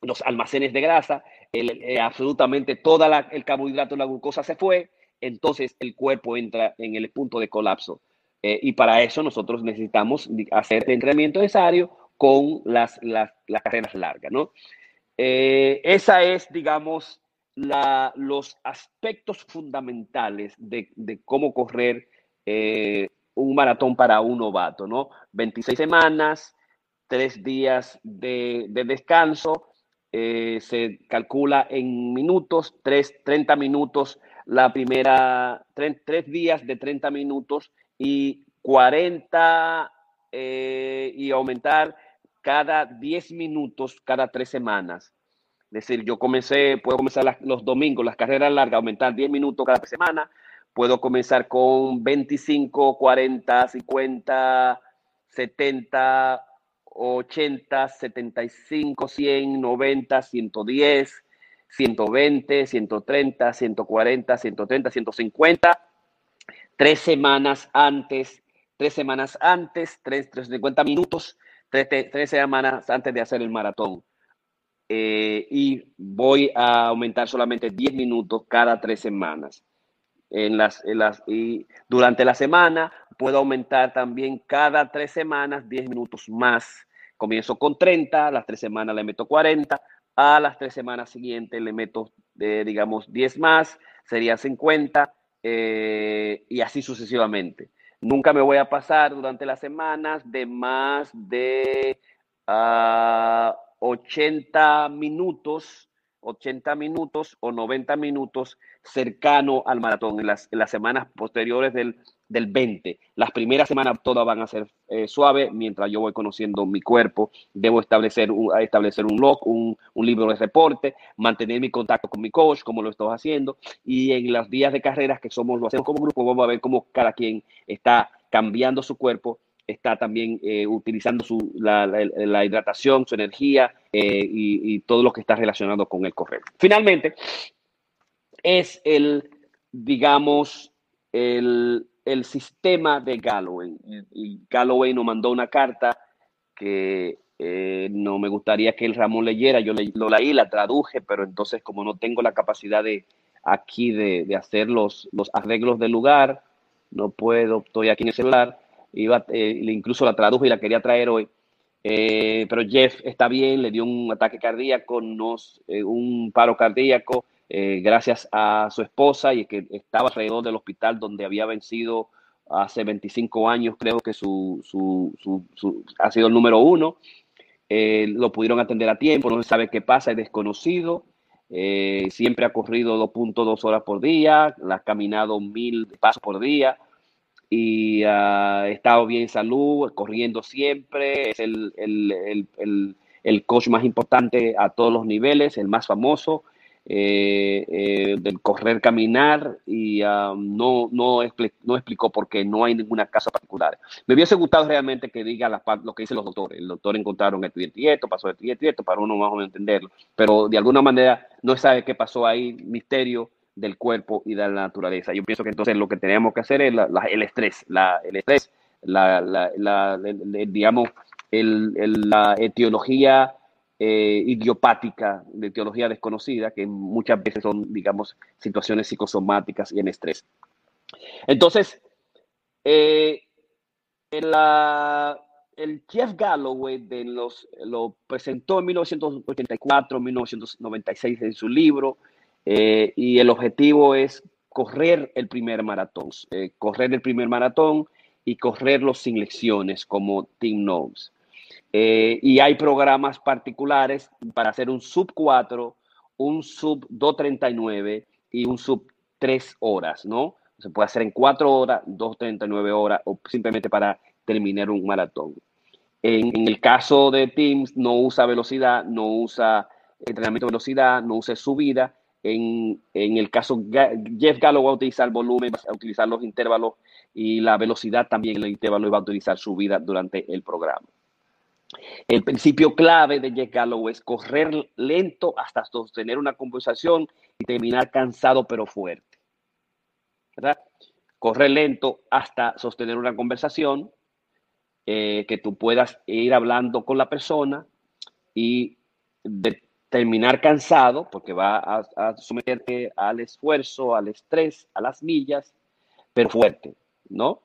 los almacenes de grasa, eh, absolutamente todo el carbohidrato, la glucosa se fue, entonces el cuerpo entra en el punto de colapso. Eh, y para eso nosotros necesitamos hacer el entrenamiento necesario con las, las, las carreras largas, ¿no? Eh, esa es, digamos, la, los aspectos fundamentales de, cómo correr eh, un maratón para un novato, ¿no? 26 semanas, tres días de, de descanso, eh, se calcula en minutos, tres, 30 minutos la primera, tres, días de 30 minutos y 40 eh, y aumentar cada 10 minutos cada tres semanas. Es decir, yo comencé, puedo comenzar las- los domingos, las carreras largas, aumentar 10 minutos cada semana. Puedo comenzar con 25, 40, 50, 70, 80, 75, 100, 90, 110, 120, 130, 140, 130, 150 tres semanas antes, tres semanas antes, tres, tres 50 minutos, tres, te- tres semanas antes de hacer el maratón. Eh, y voy a aumentar solamente 10 minutos cada tres semanas. En las, en las, y durante la semana puedo aumentar también cada tres semanas 10 minutos más. Comienzo con 30, a las tres semanas le meto 40, a las tres semanas siguientes le meto, eh, digamos, 10 más, sería 50, eh, y así sucesivamente. Nunca me voy a pasar durante las semanas de más de ah, 80 minutos, 80 minutos o 90 minutos cercano al maratón. En las, en las semanas posteriores del, del 20. Las primeras semanas todas van a ser eh, suaves mientras yo voy conociendo mi cuerpo. Debo establecer un, establecer un log, un, un libro de reporte, mantener mi contacto con mi coach, como lo estoy haciendo. Y en los días de carreras que somos, lo hacemos como grupo, vamos a ver cómo cada quien está cambiando su cuerpo está también eh, utilizando su, la hidratación, su energía eh, y, y todo lo que está relacionado con el correr. Finalmente, es el, digamos, el, el sistema de Galloway. Y Galloway nos mandó una carta que eh, no me gustaría que el Ramón leyera. Yo le- lo leí, la traduje, pero entonces como no tengo la capacidad de aquí de, de hacer los, los arreglos del lugar, no puedo, estoy aquí en el celular, iba, eh, incluso la traduje y la quería traer hoy. Eh, pero Jeff está bien, le dio un ataque cardíaco, nos, eh, un paro cardíaco, eh, gracias a su esposa y que estaba alrededor del hospital donde había vencido hace 25 años, creo que su, su, su- ha sido el número uno. Eh, lo pudieron atender a tiempo, no se sabe qué pasa, es desconocido. Eh, siempre ha corrido 2.2 horas por día, ha caminado mil pasos por día y ha estado bien en salud, corriendo siempre, es el, el, el, el, el coach más importante a todos los niveles, el más famoso eh, eh, del correr, caminar y ah, no, no, no explicó por qué, no hay ninguna casa particular. Me hubiese gustado realmente que diga la lo que dicen los doctores. El doctor encontraron esto y esto pasó esto y esto para uno más o menos entenderlo. Pero de alguna manera no sabe qué pasó ahí, misterio del cuerpo y de la naturaleza. Yo pienso que entonces lo que tenemos que hacer es la- la- el estrés, la, el estrés, la, digamos, el- el- la etiología eh, idiopática, de etiología desconocida, que muchas veces son, digamos, situaciones psicosomáticas y en estrés. Entonces, eh, el Jeff Galloway lo presentó en 1984, 1996 en su libro, eh, y el objetivo es correr el primer maratón, correr el primer maratón y correrlo sin lecciones, como Tim Knowles. Eh, y hay programas particulares para hacer un sub 4, un sub 239 y un sub 3 horas, ¿no? Se puede hacer en 4 horas, 239 horas o simplemente para terminar un maratón. En, el caso de Teams, no usa velocidad, no usa entrenamiento de velocidad, no usa subida. En, en el caso, Jeff Gallo va a utilizar volumen, va a utilizar los intervalos y la velocidad también en el intervalo y va a utilizar subida durante el programa. El principio clave de Galloway es correr lento hasta sostener una conversación y terminar cansado pero fuerte. ¿Verdad? Correr lento hasta sostener una conversación, eh, que tú puedas ir hablando con la persona y de terminar cansado, porque va a, a someterte al esfuerzo, al estrés, a las millas, pero fuerte, ¿no?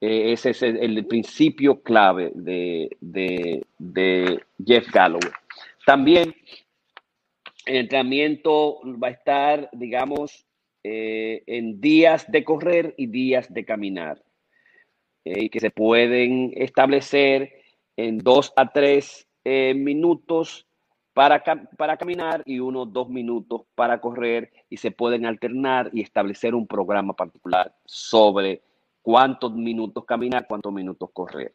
Eh, ese es el, principio clave de, de, de Jeff Galloway. También el entrenamiento va a estar, digamos, eh, en días de correr y días de caminar, eh, que se pueden establecer en dos a tres eh, minutos para, para caminar y unos dos minutos para correr, y se pueden alternar y establecer un programa particular sobre cuántos minutos caminar, cuántos minutos correr.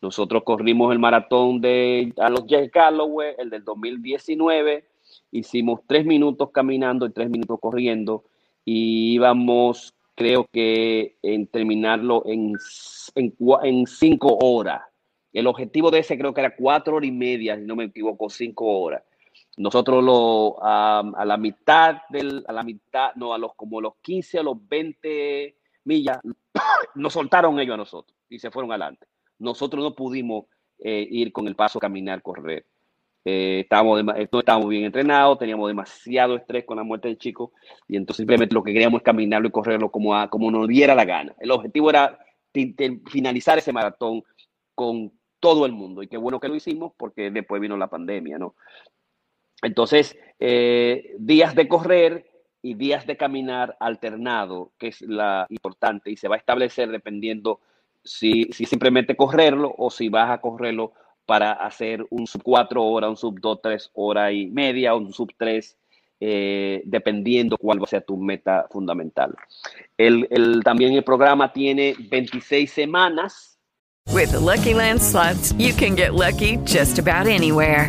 Nosotros corrimos el maratón de a los Jeff Galloway, el del 2019. Hicimos tres minutos caminando y tres minutos corriendo. Y íbamos, creo que, en terminarlo en, en, cinco horas. El objetivo de ese creo que era cuatro horas y media, si no me equivoco, cinco horas. Nosotros lo, a, a la mitad del, a la mitad, no, a los como los 15 a los 20 millas, nos soltaron ellos a nosotros y se fueron adelante. Nosotros no pudimos eh, ir con el paso caminar, correr. Eh, estábamos eh, no estábamos bien entrenados, teníamos demasiado estrés con la muerte del chico y entonces simplemente lo que queríamos es caminarlo y correrlo como, a- como nos diera la gana. El objetivo era finalizar ese maratón con todo el mundo y qué bueno que lo hicimos porque después vino la pandemia, ¿no? Entonces, días de correr y días de caminar alternado, que es la importante, y se va a establecer dependiendo si, si simplemente correrlo o si vas a correrlo para hacer un sub 4 horas, un sub 2, 3 horas y media, un sub 3, eh, dependiendo cuál va a ser tu meta fundamental. El, el- también el programa tiene 26 semanas. With the Lucky Land slots, you can get lucky just about anywhere.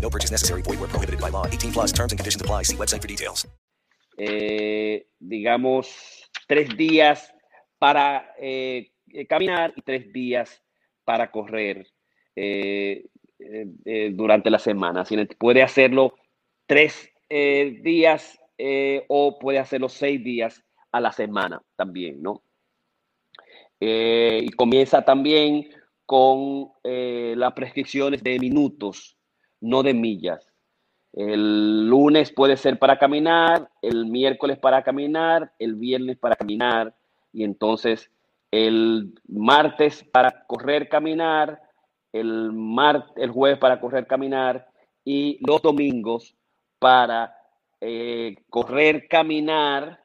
No purchase necessary. Void where prohibited by law. 18 plus terms and conditions apply. See website for details. eh, digamos, tres días para eh, eh, caminar y tres días para correr eh, eh, eh, durante la semana. Puede hacerlo tres días o puede hacerlo seis días a la semana también, ¿no? Y comienza también con las prescripciones de minutos, no de millas. El lunes puede ser para caminar, el miércoles para caminar, el viernes para caminar y entonces el martes para correr, caminar, el, el jueves para correr, caminar y los domingos para eh, correr, caminar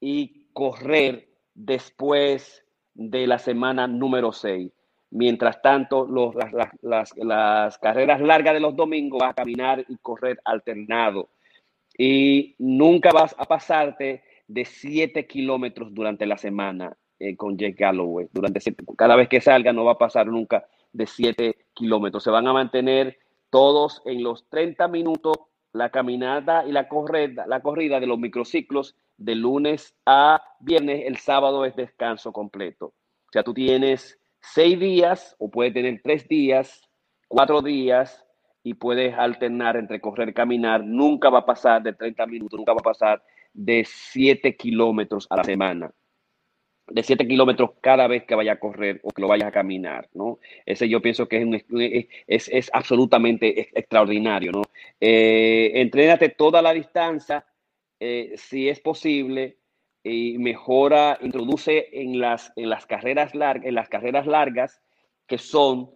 y correr después de la semana número 6. Mientras tanto, las, carreras largas de los domingos vas a caminar y correr alternado. Y nunca vas a pasarte de 7 kilómetros durante la semana eh, con Jake Galloway. Durante cada vez que salga no va a pasar nunca de 7 kilómetros. Se van a mantener todos en los 30 minutos la caminata y la corrida, la corrida de los microciclos de lunes a viernes. El sábado es descanso completo. O sea, tú tienes seis días o puedes tener tres días, cuatro días y puedes alternar entre correr caminar. Nunca va a pasar de 30 minutos, nunca va a pasar de 7 kilómetros a la semana. De 7 kilómetros cada vez que vaya a correr o que lo vayas a caminar, ¿no? Ese yo pienso que es, es, es absolutamente ex- extraordinario, ¿no? Eh, toda la distancia, eh, si es posible, y mejora, introduce en las, en las carreras largas, en las carreras largas, que son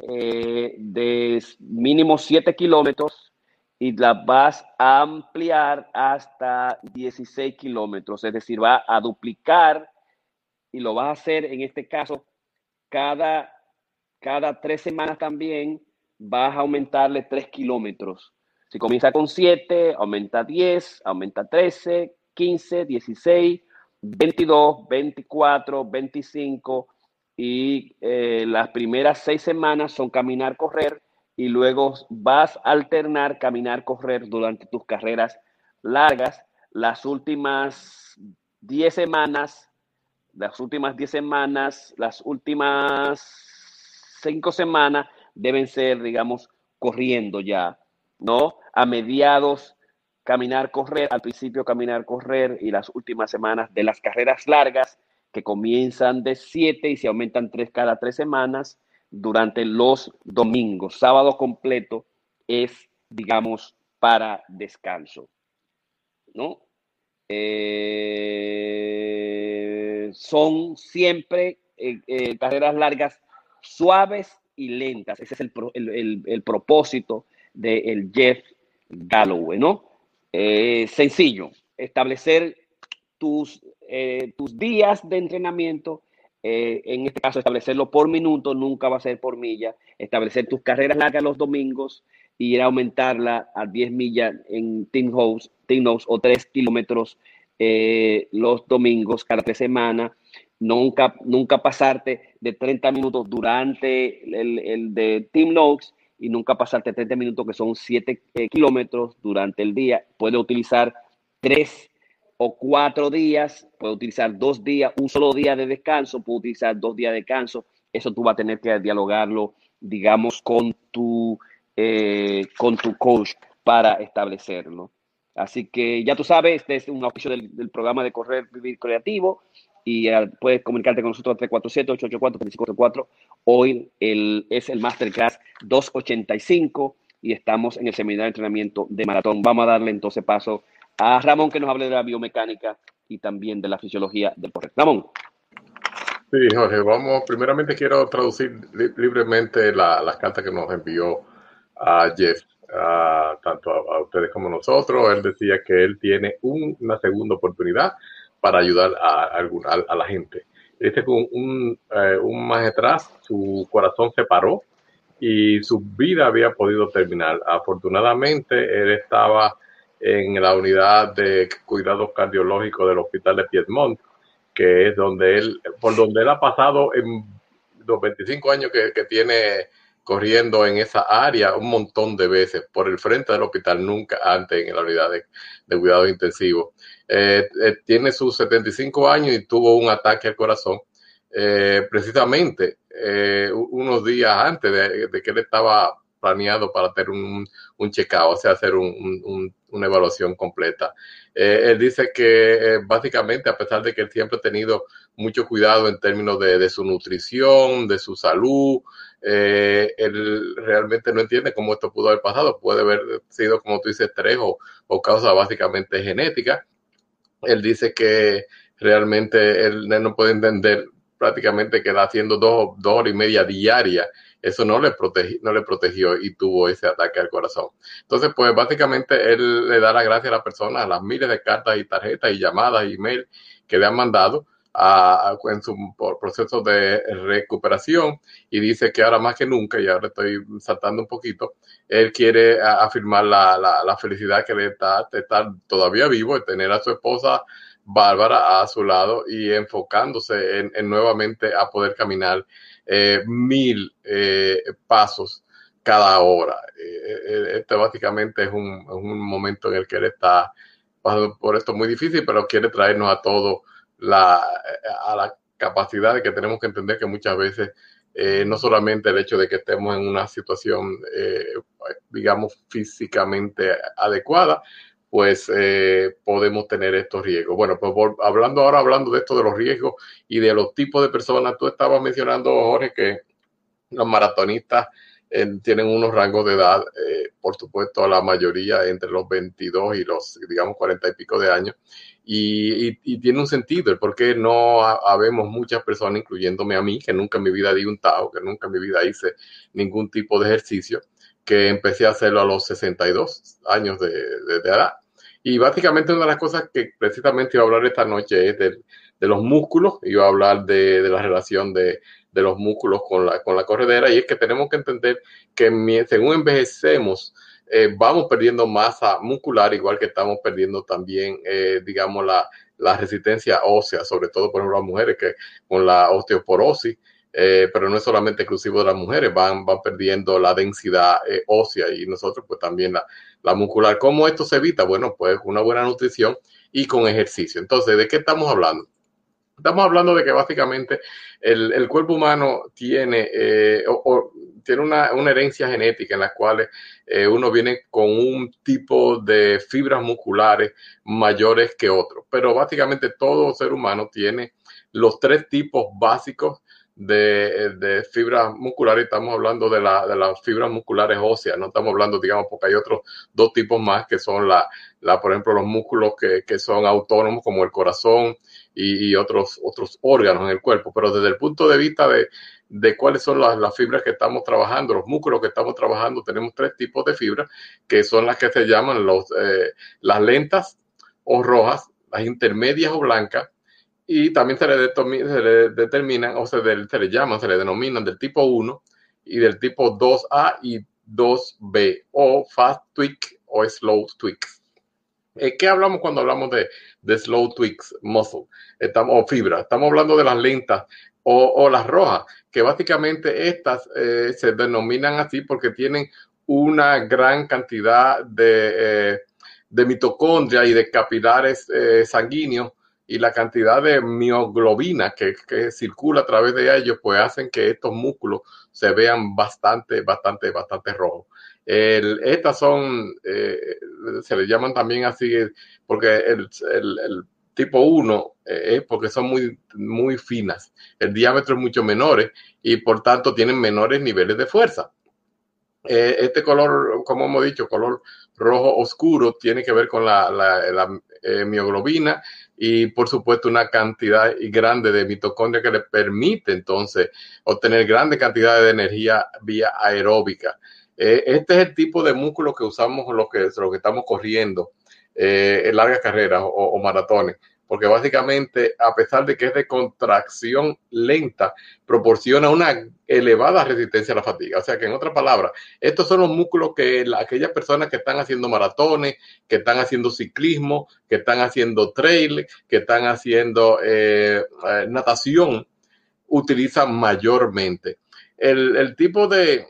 eh, de mínimo 7 kilómetros y las vas a ampliar hasta 16 kilómetros, es decir, va a duplicar y lo vas a hacer en este caso cada, cada tres semanas también vas a aumentarle 3 kilómetros. Si comienza con 7, aumenta a 10, aumenta a 13, 15, 16, 22, 24, 25 y eh, las primeras seis semanas son caminar, correr y luego vas a alternar caminar, correr durante tus carreras largas. Las últimas 10 semanas, las últimas 10 semanas, las últimas 5 semanas deben ser, digamos, corriendo ya, ¿no? A mediados caminar, correr, al principio caminar, correr y las últimas semanas de las carreras largas que comienzan de 7 y se aumentan 3 cada 3 semanas durante los domingos. Sábado completo es, digamos, para descanso. ¿No? Eh, son siempre eh, eh, carreras largas suaves y lentas. Ese es el, el, propósito del Jeff Galloway, ¿no? Sencillo, establecer tus, tus días de entrenamiento eh, en este caso, establecerlo por minuto, nunca va a ser por milla. Establecer tus carreras largas los domingos y ir a aumentarla a 10 millas en Team House, Team o 3 kilómetros eh, los domingos cada tres semanas. Nunca, nunca pasarte de 30 minutos durante el, el de Team Notes y nunca pasarte 30 minutos que son 7 eh, kilómetros durante el día. Puede utilizar tres o cuatro días, puede utilizar dos días, un solo día de descanso, puede utilizar dos días de descanso. Eso tú vas a tener que dialogarlo, digamos, con tu, eh, con tu coach para establecerlo. Así que ya tú sabes, este es un oficio del, programa de Correr Vivir Creativo y puedes comunicarte con nosotros al 347-884-3544. Hoy el, es el Masterclass 285 y estamos en el seminario de entrenamiento de maratón. Vamos a darle entonces paso a Ramón que nos hable de la biomecánica y también de la fisiología del correr. Ramón. Sí, Jorge, vamos, primeramente quiero traducir libremente las cartas que nos envió a Jeff, tanto a, ustedes como a nosotros. Él decía que él tiene una segunda oportunidad para ayudar a, a, la gente. Dice que un, eh, un mes atrás su corazón se paró y su vida había podido terminar. Afortunadamente, él estaba en la unidad de cuidados cardiológicos del Hospital de Piedmont, que es donde él, por donde él ha pasado en los 25 años que, tiene corriendo en esa área un montón de veces por el frente del hospital, nunca antes en la unidad de, de cuidado intensivo. Eh, eh, tiene sus 75 años y tuvo un ataque al corazón, eh, precisamente unos días antes de, que él estaba planeado para hacer un, un check-out, o sea, hacer un, una evaluación completa. Eh, él dice que eh, básicamente, a pesar de que él siempre ha tenido mucho cuidado en términos de, su nutrición, de su salud, eh, él realmente no entiende cómo esto pudo haber pasado. Puede haber sido, como tú dices, estrés o, o causa básicamente genética. Él dice que realmente él no puede entender prácticamente que está haciendo dos, dos horas y media diaria eso no le, no le protegió y tuvo ese ataque al corazón. Entonces, pues básicamente él le da la gracia a las personas, a las miles de cartas y tarjetas y llamadas y email que le han mandado a, en su proceso de recuperación y dice que ahora más que nunca, y ahora estoy saltando un poquito, él quiere afirmar la, la, felicidad que le está de estar todavía vivo, de tener a su esposa Bárbara a su lado y enfocándose en, en nuevamente a poder caminar eh, mil eh, pasos cada hora. Este básicamente es un, un, momento en el que él está pasando por esto muy difícil, pero quiere traernos a todos la, a la capacidad de que tenemos que entender que muchas veces no solamente el hecho de que estemos en una situación, digamos, físicamente adecuada, pues eh, podemos tener estos riesgos. Bueno, pues hablando ahora, hablando de esto de los riesgos y de los tipos de personas, tú estabas mencionando, Jorge, que los maratonistas eh, tienen unos rangos de edad, eh, por supuesto, la mayoría entre los 22 y los, digamos, 40 y pico de años. Y, tiene un sentido, porque no habemos muchas personas, incluyéndome a mí, que nunca en mi vida di un tao, que nunca en mi vida hice ningún tipo de ejercicio, que empecé a hacerlo a los 62 años de, de, edad. Y básicamente una de las cosas que precisamente iba a hablar esta noche es de, los músculos, iba a hablar de, la relación de, de, los músculos con la, con la corredera, y es que tenemos que entender que según envejecemos, eh, vamos perdiendo masa muscular, igual que estamos perdiendo también, eh, digamos, la, la, resistencia ósea, sobre todo, por ejemplo, las mujeres que con la osteoporosis, eh, pero no es solamente exclusivo de las mujeres, van, van perdiendo la densidad eh, ósea y nosotros pues también la, la muscular. ¿Cómo esto se evita? Bueno, pues una buena nutrición y con ejercicio. Entonces, ¿de qué estamos hablando? Estamos hablando de que básicamente el, el cuerpo humano tiene, eh, tiene una, una, herencia genética en la cual eh, uno viene con un tipo de fibras musculares mayores que otros. Pero básicamente todo ser humano tiene los tres tipos básicos de, de fibras musculares, estamos hablando de, la, de, las fibras musculares óseas, no estamos hablando, digamos, porque hay otros dos tipos más que son, la, la por ejemplo, los músculos que, que son autónomos, como el corazón y, otros, otros órganos en el cuerpo, pero desde el punto de vista de, de cuáles son las, fibras que estamos trabajando, los músculos que estamos trabajando, tenemos tres tipos de fibras, que son las que se llaman los, eh, las lentas o rojas, las intermedias o blancas, y también se le, determinan o se, le, se le llaman, se le denominan del tipo 1 y del tipo 2A y 2B o fast tweak o slow tweak. Eh, ¿Qué hablamos cuando hablamos de, slow tweaks muscle Estamos, o fibra? Estamos hablando de las lentas o, las rojas, que básicamente estas eh, se denominan así porque tienen una gran cantidad de, eh, mitocondria y de capilares eh, sanguíneos y la cantidad de mioglobina que, que, circula a través de ellos, pues hacen que estos músculos se vean bastante, bastante, bastante rojos. Estas son, eh, se les llaman también así, porque el, tipo 1 eh, es porque son muy, muy finas. El diámetro es mucho menor y por tanto tienen menores niveles de fuerza. Eh, este color, como hemos dicho, color rojo oscuro, tiene que ver con la, la, la eh, mioglobina y por supuesto una cantidad grande de mitocondria que le permite entonces obtener grandes cantidades de energía vía aeróbica. Eh, este es el tipo de músculo que usamos los que, los que estamos corriendo eh, en largas carreras o, maratones porque básicamente, a pesar de que es de contracción lenta, proporciona una elevada resistencia a la fatiga. O sea que, en otras palabras, estos son los músculos que la, aquellas personas que están haciendo maratones, que están haciendo ciclismo, que están haciendo trail, que están haciendo eh, natación, utilizan mayormente. El, el tipo de,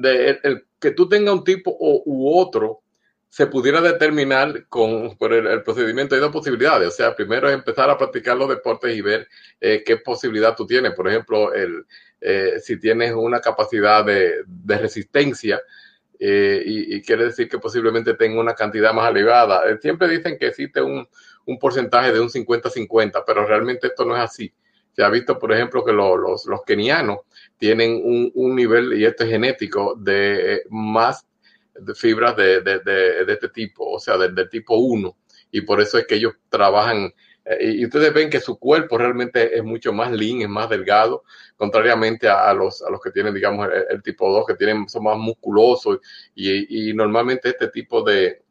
de el, que tú tengas un tipo u otro, se pudiera determinar con por el, procedimiento. Hay dos posibilidades. O sea, primero es empezar a practicar los deportes y ver eh, qué posibilidad tú tienes. Por ejemplo, el, eh, si tienes una capacidad de, resistencia eh, y, quiere decir que posiblemente tenga una cantidad más elevada. Eh, siempre dicen que existe un, porcentaje de un 50-50, pero realmente esto no es así. Se ha visto, por ejemplo, que lo, los, los kenianos tienen un, un nivel, y esto es genético, de eh, más de fibras de, de, de, este tipo, o sea, del de tipo 1. Y por eso es que ellos trabajan. Eh, y ustedes ven que su cuerpo realmente es mucho más lean, es más delgado, contrariamente a, los, a los que tienen, digamos, el, el, tipo 2, que tienen, son más musculosos. Y, y normalmente este tipo de,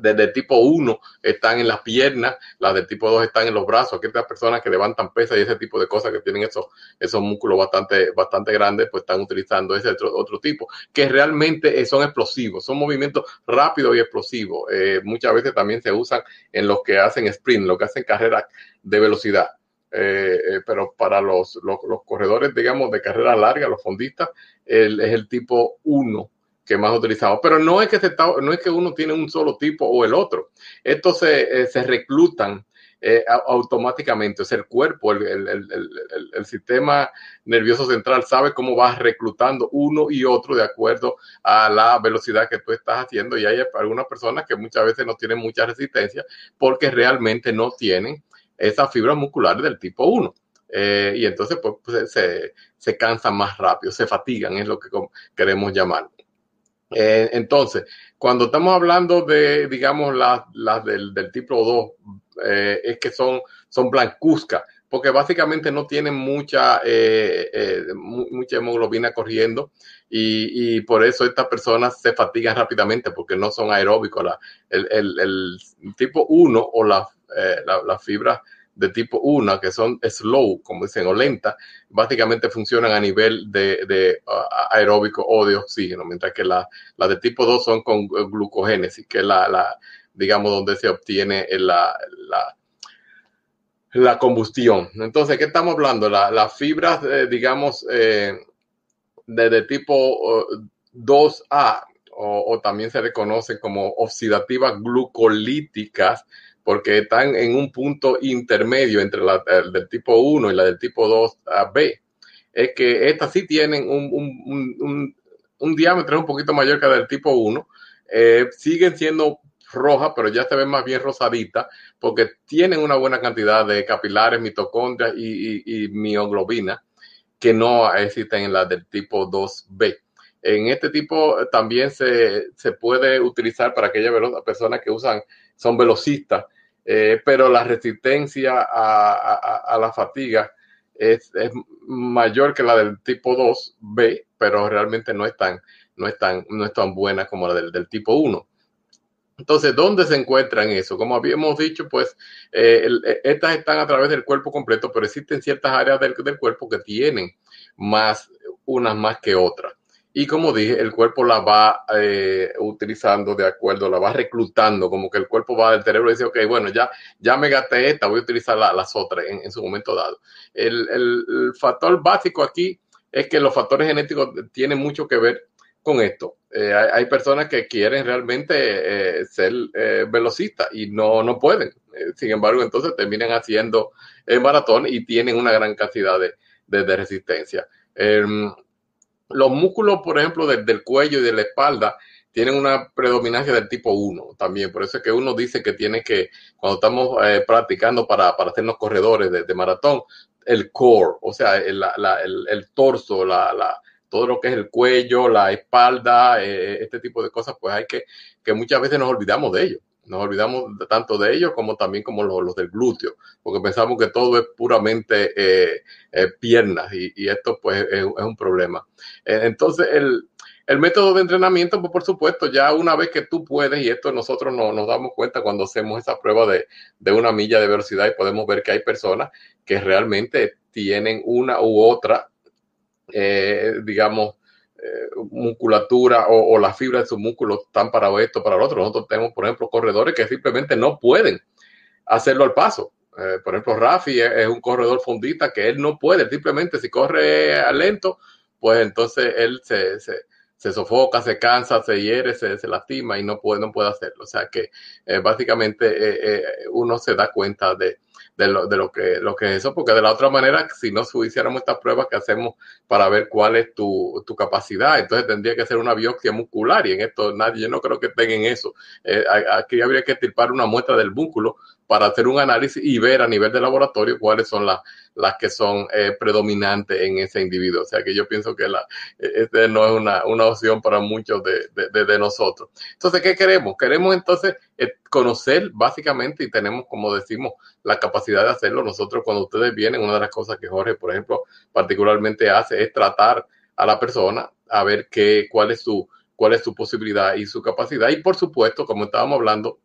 desde el tipo 1 están en las piernas, las del tipo 2 están en los brazos. Aquí estas personas que levantan pesas y ese tipo de cosas que tienen esos, esos músculos bastante, bastante grandes, pues están utilizando ese otro, otro tipo, que realmente son explosivos, son movimientos rápidos y explosivos. Eh, muchas veces también se usan en los que hacen sprint, los que hacen carreras de velocidad. Eh, eh, pero para los, los, los, corredores, digamos, de carrera larga, los fondistas, es el tipo 1 que más utilizamos. Pero no es que se está, no es que uno tiene un solo tipo o el otro. Estos se, eh, reclutan eh, automáticamente. El cuerpo, el, el, el, sistema nervioso central sabe cómo vas reclutando uno y otro de acuerdo a la velocidad que tú estás haciendo. Y hay algunas personas que muchas veces no tienen mucha resistencia porque realmente no tienen esas fibras musculares del tipo 1. Eh, y entonces pues, pues se, se cansan más rápido, se fatigan, es lo que queremos llamar. Eh, entonces, cuando estamos hablando de, digamos, las, las del, tipo 2, eh, es que son, son blancuzcas, porque básicamente no tienen mucha, eh, eh mucha hemoglobina corriendo y, y, por eso estas personas se fatigan rápidamente porque no son aeróbicos. La, el, el, tipo 1 o la, eh, la, la fibra de tipo 1, que son slow, como dicen, o lenta, básicamente funcionan a nivel de, de aeróbico o de oxígeno, mientras que las la de tipo 2 son con glucogénesis, que es la, la digamos, donde se obtiene la, la, la combustión. Entonces, ¿qué estamos hablando? las fibras, eh, digamos, eh, de, de, tipo uh, 2A, o, o, también se reconocen como oxidativas glucolíticas, porque están en un punto intermedio entre la del tipo 1 y la del tipo 2B. Es que estas sí tienen un, un, un, un diámetro un poquito mayor que la del tipo 1. Eh, siguen siendo rojas, pero ya se ven más bien rosaditas, porque tienen una buena cantidad de capilares, mitocondrias y, y, mioglobina que no existen en la del tipo 2B. En este tipo también se, se puede utilizar para aquellas personas que usan, son velocistas, eh, pero la resistencia a, a, la fatiga es, mayor que la del tipo 2B, pero realmente no es tan, no es no es tan buena como la del, del tipo 1. Entonces, ¿dónde se encuentran eso? Como habíamos dicho, pues eh, el, estas están a través del cuerpo completo, pero existen ciertas áreas del, del cuerpo que tienen más, unas más que otras. Y como dije, el cuerpo la va eh, utilizando de acuerdo, la va reclutando, como que el cuerpo va del cerebro y dice, ok, bueno, ya, ya me gasté esta, voy a utilizar la, las otras en, su momento dado. El, el, el, factor básico aquí es que los factores genéticos tienen mucho que ver con esto. Eh, hay, hay, personas que quieren realmente eh, ser velocistas y no, no pueden. Sin embargo, entonces terminan haciendo maratón y tienen una gran cantidad de, de, de resistencia. Los músculos, por ejemplo, del, cuello y de la espalda tienen una predominancia del tipo 1 también. Por eso es que uno dice que tiene que, cuando estamos eh, practicando para, para hacernos corredores de, de, maratón, el core, o sea, el, la, el, el torso, la, la, todo lo que es el cuello, la espalda, eh, este tipo de cosas, pues hay que, que muchas veces nos olvidamos de ello. Nos olvidamos tanto de ellos como también como los, los del glúteo, porque pensamos que todo es puramente eh, eh, piernas y, y, esto pues es, un problema. Eh, entonces el, el, método de entrenamiento, pues por supuesto, ya una vez que tú puedes, y esto nosotros no, nos damos cuenta cuando hacemos esa prueba de, de una milla de velocidad y podemos ver que hay personas que realmente tienen una u otra, eh, digamos, musculatura o, o, la fibra de sus músculos están para esto, para lo otro. Nosotros tenemos, por ejemplo, corredores que simplemente no pueden hacerlo al paso. Eh, por ejemplo, Rafi es, un corredor fundita que él no puede, simplemente si corre lento, pues entonces él se, se, se sofoca, se cansa, se hiere, se, se, lastima y no puede, no puede hacerlo. O sea que eh, básicamente eh, uno se da cuenta de, de lo, de lo que, lo que es eso, porque de la otra manera, si no hiciéramos estas pruebas que hacemos para ver cuál es tu, tu capacidad, entonces tendría que hacer una biopsia muscular y en esto nadie, yo no creo que tengan eso. Eh, aquí habría que estirpar una muestra del músculo para hacer un análisis y ver a nivel de laboratorio cuáles son las, las que son eh, predominantes en ese individuo. O sea que yo pienso que la, este no es una, una opción para muchos de, de, de, nosotros. Entonces, ¿qué queremos? Queremos entonces eh, conocer básicamente y tenemos, como decimos, la capacidad de hacerlo. Nosotros cuando ustedes vienen, una de las cosas que Jorge, por ejemplo, particularmente hace es tratar a la persona a ver qué, cuál es su, cuál es su posibilidad y su capacidad. Y por supuesto, como estábamos hablando,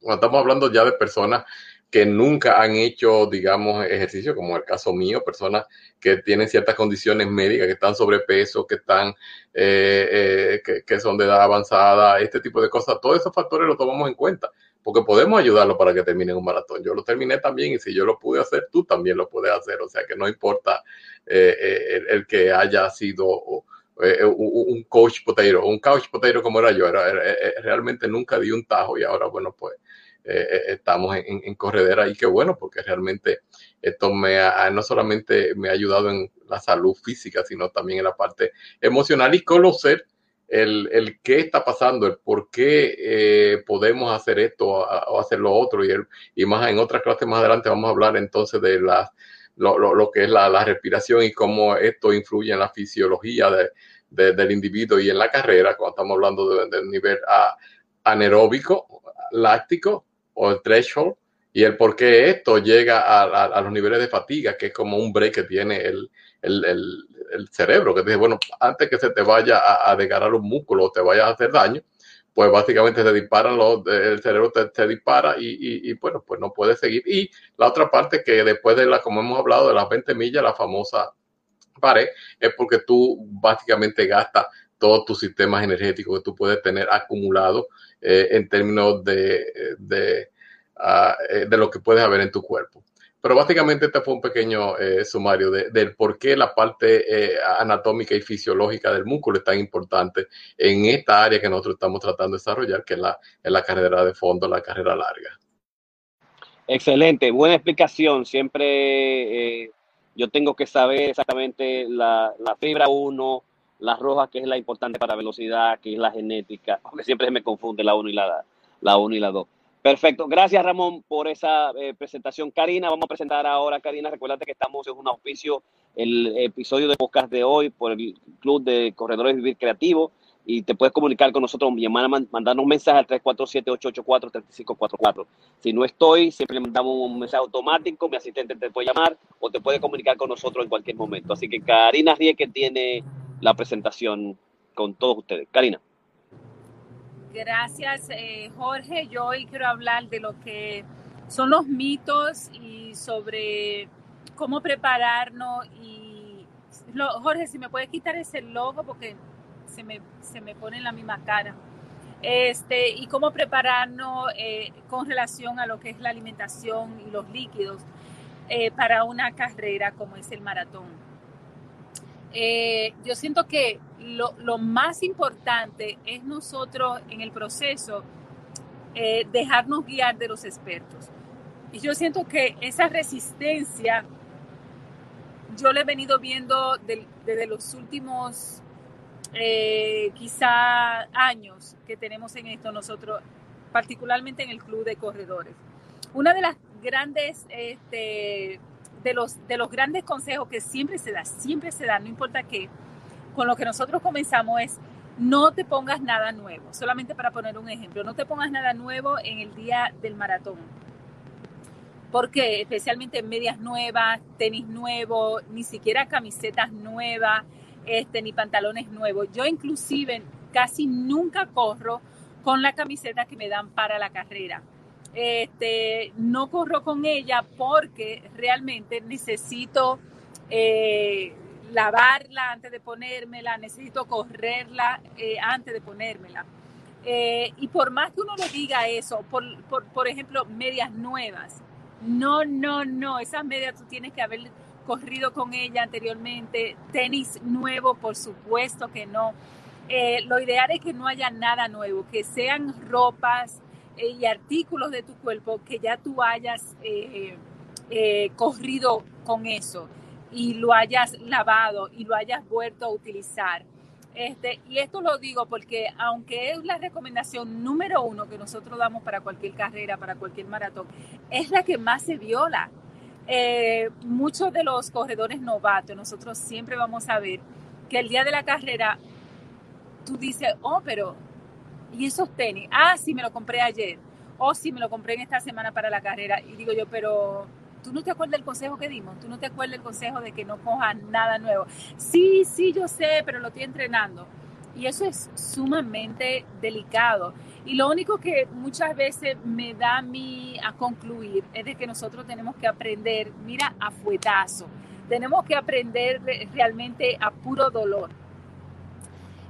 estamos hablando ya de personas que nunca han hecho, digamos, ejercicio, como el caso mío, personas que tienen ciertas condiciones médicas, que están sobrepeso, que están, eh, eh, que, son de edad avanzada, este tipo de cosas, todos esos factores los tomamos en cuenta, porque podemos ayudarlo para que termine un maratón. Yo lo terminé también y si yo lo pude hacer, tú también lo puedes hacer, o sea que no importa eh, el, el, que haya sido un coach potero, un couch potero como era yo, era, realmente nunca di un tajo y ahora, bueno, pues eh, estamos en, en, corredera y qué bueno, porque realmente esto me ha, no solamente me ha ayudado en la salud física, sino también en la parte emocional y conocer el, el qué está pasando, el por qué eh, podemos hacer esto o hacer lo otro. Y, el, y más en otras clases más adelante vamos a hablar entonces de la, lo, lo, lo que es la, la, respiración y cómo esto influye en la fisiología de, de, del individuo y en la carrera, cuando estamos hablando del de nivel a, anaeróbico, láctico, o el threshold y el por qué esto llega a, a, los niveles de fatiga, que es como un break que tiene el, el, el, el cerebro, que dice, bueno, antes que se te vaya a, a desgarrar un músculo o te vaya a hacer daño, pues básicamente se disparan los, el cerebro te, dispara y, bueno, pues no puedes seguir. Y la otra parte que después de la, como hemos hablado, de las 20 millas, la famosa pared, es porque tú básicamente gastas todos tus sistemas energéticos que tú puedes tener acumulados eh, en términos de, de, ah, eh, de lo que puedes haber en tu cuerpo. Pero básicamente este fue un pequeño eh, sumario de, del por qué la parte anatómica y fisiológica del músculo es tan importante en esta área que nosotros estamos tratando de desarrollar, que es la, la carrera de fondo, la carrera larga. Excelente, buena explicación. Siempre yo tengo que saber exactamente la, la fibra 1, la roja, que es la importante para velocidad, que es la genética, porque siempre se me confunde la 1 y la, la 1 y la 2. Perfecto. Gracias, Ramón, por esa eh, presentación. Karina, vamos a presentar ahora, Karina. Recuérdate que estamos en un auspicio, el episodio de podcast de hoy por el Club de Corredores Vivir Creativo. Y te puedes comunicar con nosotros, llamar, mandarnos un mensaje al 347-884-3544. Si no estoy, siempre mandamos un mensaje automático, mi asistente te puede llamar o te puede comunicar con nosotros en cualquier momento. Así que Karina Rieke tiene la presentación con todos ustedes. Karina. Gracias, eh, Jorge. Yo hoy quiero hablar de lo que son los mitos y sobre cómo prepararnos. Y Jorge, si me puedes quitar ese logo porque se me, se me pone en la misma cara. Este, y cómo prepararnos eh, con relación a lo que es la alimentación y los líquidos eh, para una carrera como es el maratón. yo siento que lo, más importante es nosotros en el proceso eh, dejarnos guiar de los expertos. Y yo siento que esa resistencia, yo la he venido viendo desde los últimos eh, quizá años que tenemos en esto nosotros, particularmente en el club de corredores. Una de las grandes, este, de, los, de los grandes consejos que siempre se da, siempre se da, no importa qué, con lo que nosotros comenzamos es no te pongas nada nuevo, solamente para poner un ejemplo, no te pongas nada nuevo en el día del maratón. Porque especialmente medias nuevas, tenis nuevos, ni siquiera camisetas nuevas, este, ni pantalones nuevos. Yo inclusive casi nunca corro con la camiseta que me dan para la carrera. Este, no corro con ella porque realmente necesito eh, lavarla antes de ponérmela, necesito correrla eh, antes de ponérmela. Eh, y por más que uno le diga eso, por, por, ejemplo, medias nuevas, no, no, no, esas medias tú tienes que haber corrido con ella anteriormente, tenis nuevo, por supuesto que no. Eh, lo ideal es que no haya nada nuevo, que sean ropas y artículos de tu cuerpo que ya tú hayas corrido con eso y lo hayas lavado y lo hayas vuelto a utilizar. Este, y esto lo digo porque aunque es la recomendación número uno que nosotros damos para cualquier carrera, para cualquier maratón, es la que más se viola. Eh, muchos de los corredores novatos, nosotros siempre vamos a ver que el día de la carrera, tú dices, oh, pero, ¿y esos tenis? Ah, sí, me lo compré ayer. O oh, sí, me lo compré en esta semana para la carrera. Y digo yo, pero ¿Tú no te acuerdas del consejo que dimos? ¿Tú no te acuerdas del consejo de que no cojas nada nuevo? Sí, sí, yo sé, pero lo estoy entrenando. Y eso es sumamente delicado. Y lo único que muchas veces me da a mí a concluir es de que nosotros tenemos que aprender, mira, a fuetazo. Tenemos que aprender realmente a puro dolor.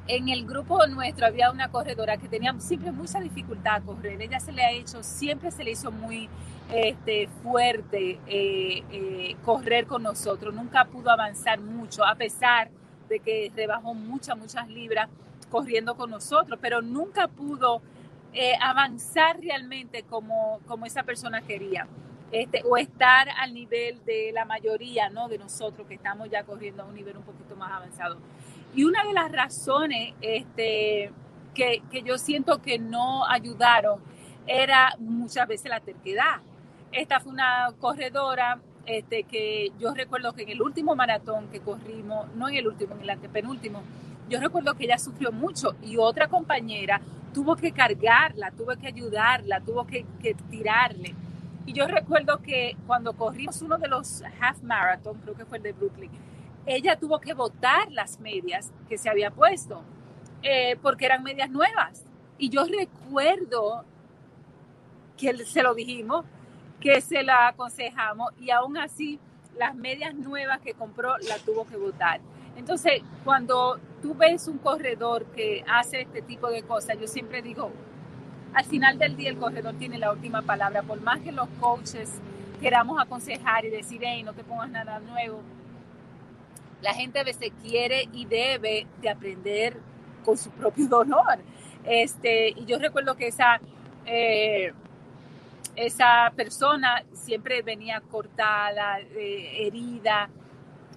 En el grupo nuestro había una corredora que tenía siempre mucha dificultad a correr. Ella se le ha hecho, siempre se le hizo muy este, fuerte eh, eh, correr con nosotros. Nunca pudo avanzar mucho, a pesar de que rebajó muchas, muchas libras corriendo con nosotros, pero nunca pudo eh, avanzar realmente como, como esa persona quería. Este, o estar al nivel de la mayoría ¿no? de nosotros que estamos ya corriendo a un nivel un poquito más avanzado. Y una de las razones este, que, que yo siento que no ayudaron era muchas veces la terquedad. Esta fue una corredora este, que yo recuerdo que en el último maratón que corrimos, no en el último, en el antepenúltimo, yo recuerdo que ella sufrió mucho y otra compañera tuvo que cargarla, tuvo que ayudarla, tuvo que, tirarle. Y yo recuerdo que cuando corrimos uno de los half marathon, creo que fue el de Brooklyn, ella tuvo que botar las medias que se había puesto, eh, porque eran medias nuevas y yo recuerdo que se lo dijimos, que se la aconsejamos y aún así las medias nuevas que compró la tuvo que botar. Entonces, cuando tú ves un corredor que hace este tipo de cosas, yo siempre digo, al final del día el corredor tiene la última palabra, por más que los coaches queramos aconsejar y decir, hey, no te pongas nada nuevo, la gente a veces quiere y debe de aprender con su propio dolor. Este, y yo recuerdo que esa, eh, esa persona siempre venía cortada, eh, herida,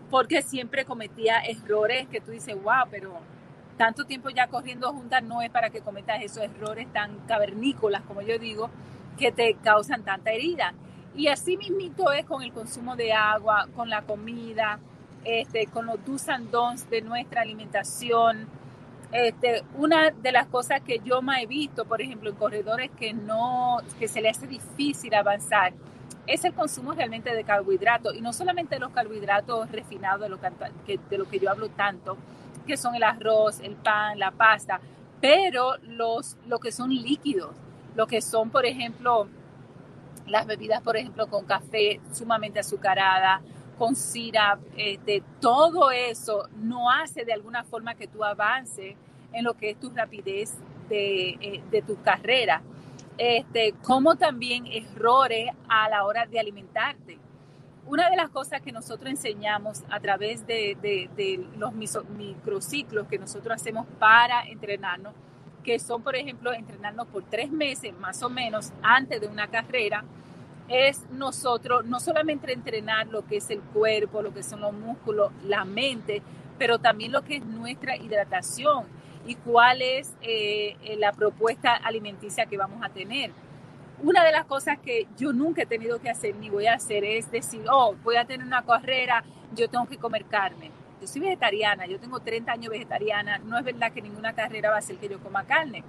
porque siempre cometía errores que tú dices, wow, pero tanto tiempo ya corriendo juntas no es para que cometas esos errores tan cavernícolas, como yo digo, que te causan tanta herida. Y así mismito es con el consumo de agua, con la comida, este, con los do's and de nuestra alimentación. Este, una de las cosas que yo más he visto, por ejemplo, en corredores que no, que se les hace difícil avanzar, es el consumo realmente de carbohidratos y no solamente los carbohidratos refinados de lo que, de lo que yo hablo tanto, que son el arroz, el pan, la pasta, pero los, lo que son líquidos, lo que son, por ejemplo, las bebidas, por ejemplo, con café sumamente azucarada, con syrup, este, todo eso no hace de alguna forma que tú avances en lo que es tu rapidez de, eh, de tu carrera este, como también errores a la hora de alimentarte. Una de las cosas que nosotros enseñamos a través de, de, los microciclos que nosotros hacemos para entrenarnos, que son, por ejemplo, entrenarnos por tres meses más o menos antes de una carrera, es nosotros no solamente entrenar lo que es el cuerpo, lo que son los músculos, la mente, pero también lo que es nuestra hidratación y cuál es eh, la propuesta alimenticia que vamos a tener. Una de las cosas que yo nunca he tenido que hacer ni voy a hacer es decir, oh, voy a tener una carrera, yo tengo que comer carne. Yo soy vegetariana, yo tengo 30 años vegetariana, no es verdad que ninguna carrera va a ser que yo coma carne.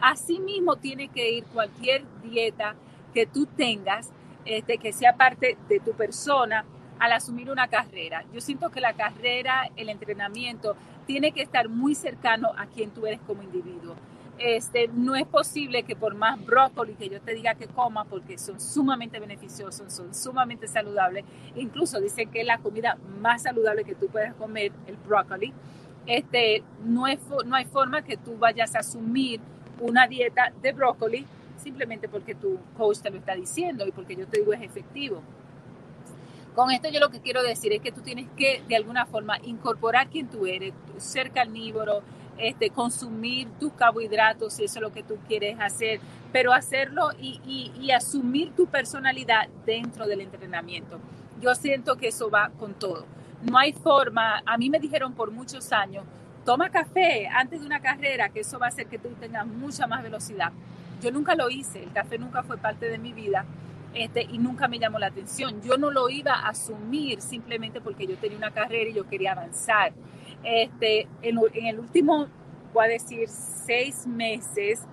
Asimismo tiene que ir cualquier dieta que tú tengas, este, que sea parte de tu persona, al asumir una carrera. Yo siento que la carrera, el entrenamiento, tiene que estar muy cercano a quien tú eres como individuo. Este, no es posible que por más brócoli que yo te diga que coma, porque son sumamente beneficiosos, son sumamente saludables, incluso dicen que es la comida más saludable que tú puedes comer, el brócoli, este, no, es, no hay forma que tú vayas a asumir una dieta de brócoli simplemente porque tu coach te lo está diciendo y porque yo te digo es efectivo. Con esto yo lo que quiero decir es que tú tienes que de alguna forma incorporar quien tú eres, ser carnívoro, este, consumir tus carbohidratos si eso es lo que tú quieres hacer, pero hacerlo y, y, asumir tu personalidad dentro del entrenamiento. Yo siento que eso va con todo. No hay forma, a mí me dijeron por muchos años, toma café antes de una carrera, que eso va a hacer que tú tengas mucha más velocidad. Yo nunca lo hice, el café nunca fue parte de mi vida este, y nunca me llamó la atención. Yo no lo iba a asumir simplemente porque yo tenía una carrera y yo quería avanzar. Este, en, el último, voy a decir, seis meses,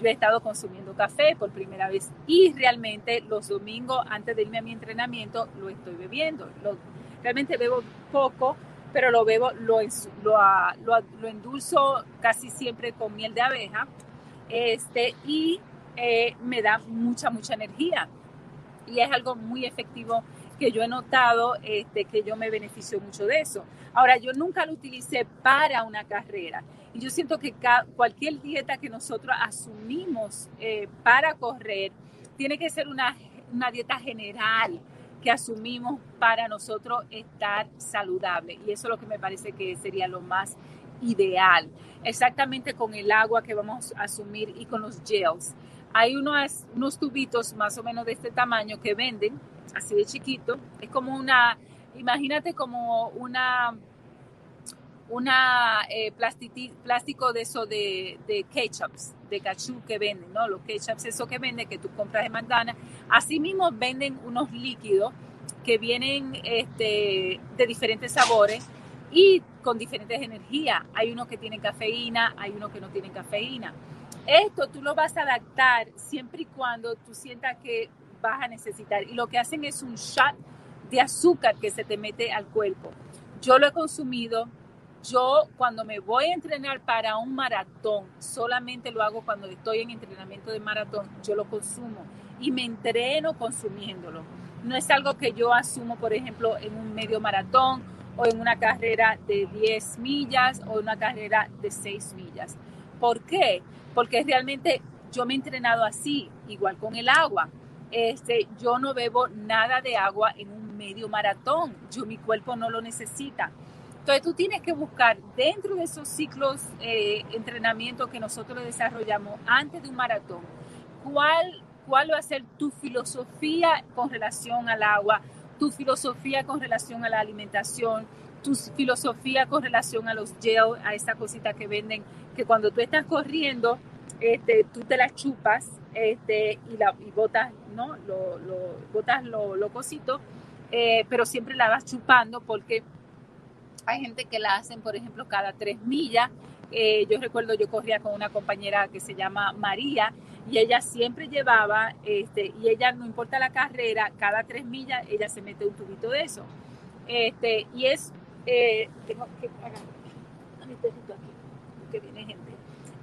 yo he estado consumiendo café por primera vez y realmente los domingos antes de irme a mi entrenamiento lo estoy bebiendo. realmente bebo poco, pero lo bebo, lo, lo, lo, endulzo casi siempre con miel de abeja este, y eh, me da mucha, mucha energía. Y es algo muy efectivo que yo he notado este, que yo me beneficio mucho de eso. Ahora, yo nunca lo utilicé para una carrera. Y yo siento que cualquier dieta que nosotros asumimos eh, para correr tiene que ser una, una dieta general que asumimos para nosotros estar saludable. Y eso es lo que me parece que sería lo más ideal, exactamente con el agua que vamos a asumir y con los gels hay unos, unos tubitos más o menos de este tamaño que venden, así de chiquito. Es como una, imagínate como una, una eh, plástico de eso de, de ketchups, de cachú que venden, ¿no? Los ketchups, eso que venden, que tú compras de manzana. Asimismo venden unos líquidos que vienen este, de diferentes sabores y con diferentes energías. Hay unos que tienen cafeína, hay unos que no tienen cafeína. Esto tú lo vas a adaptar siempre y cuando tú sientas que vas a necesitar. Y lo que hacen es un shot de azúcar que se te mete al cuerpo. Yo lo he consumido, yo cuando me voy a entrenar para un maratón, solamente lo hago cuando estoy en entrenamiento de maratón, yo lo consumo y me entreno consumiéndolo. No es algo que yo asumo, por ejemplo, en un medio maratón o en una carrera de 10 millas o una carrera de 6 millas. ¿Por qué? Porque realmente yo me he entrenado así, igual con el agua. Este, yo no bebo nada de agua en un medio maratón. Yo mi cuerpo no lo necesita. Entonces tú tienes que buscar dentro de esos ciclos eh, entrenamiento que nosotros desarrollamos antes de un maratón, cuál, cuál va a ser tu filosofía con relación al agua, tu filosofía con relación a la alimentación, tu filosofía con relación a los gel, a esa cosita que venden, que cuando tú estás corriendo, este, tú te las chupas este, y, la, botas, ¿no? Lo, lo, botas lo, lo cosito, eh, pero siempre la vas chupando porque hay gente que la hacen, por ejemplo, cada tres millas. Eh, yo recuerdo, yo corría con una compañera que se llama María y ella siempre llevaba, este, y ella no importa la carrera, cada tres millas ella se mete un tubito de eso. Este, y es, eh, tengo que a mi perrito aquí, que viene gente.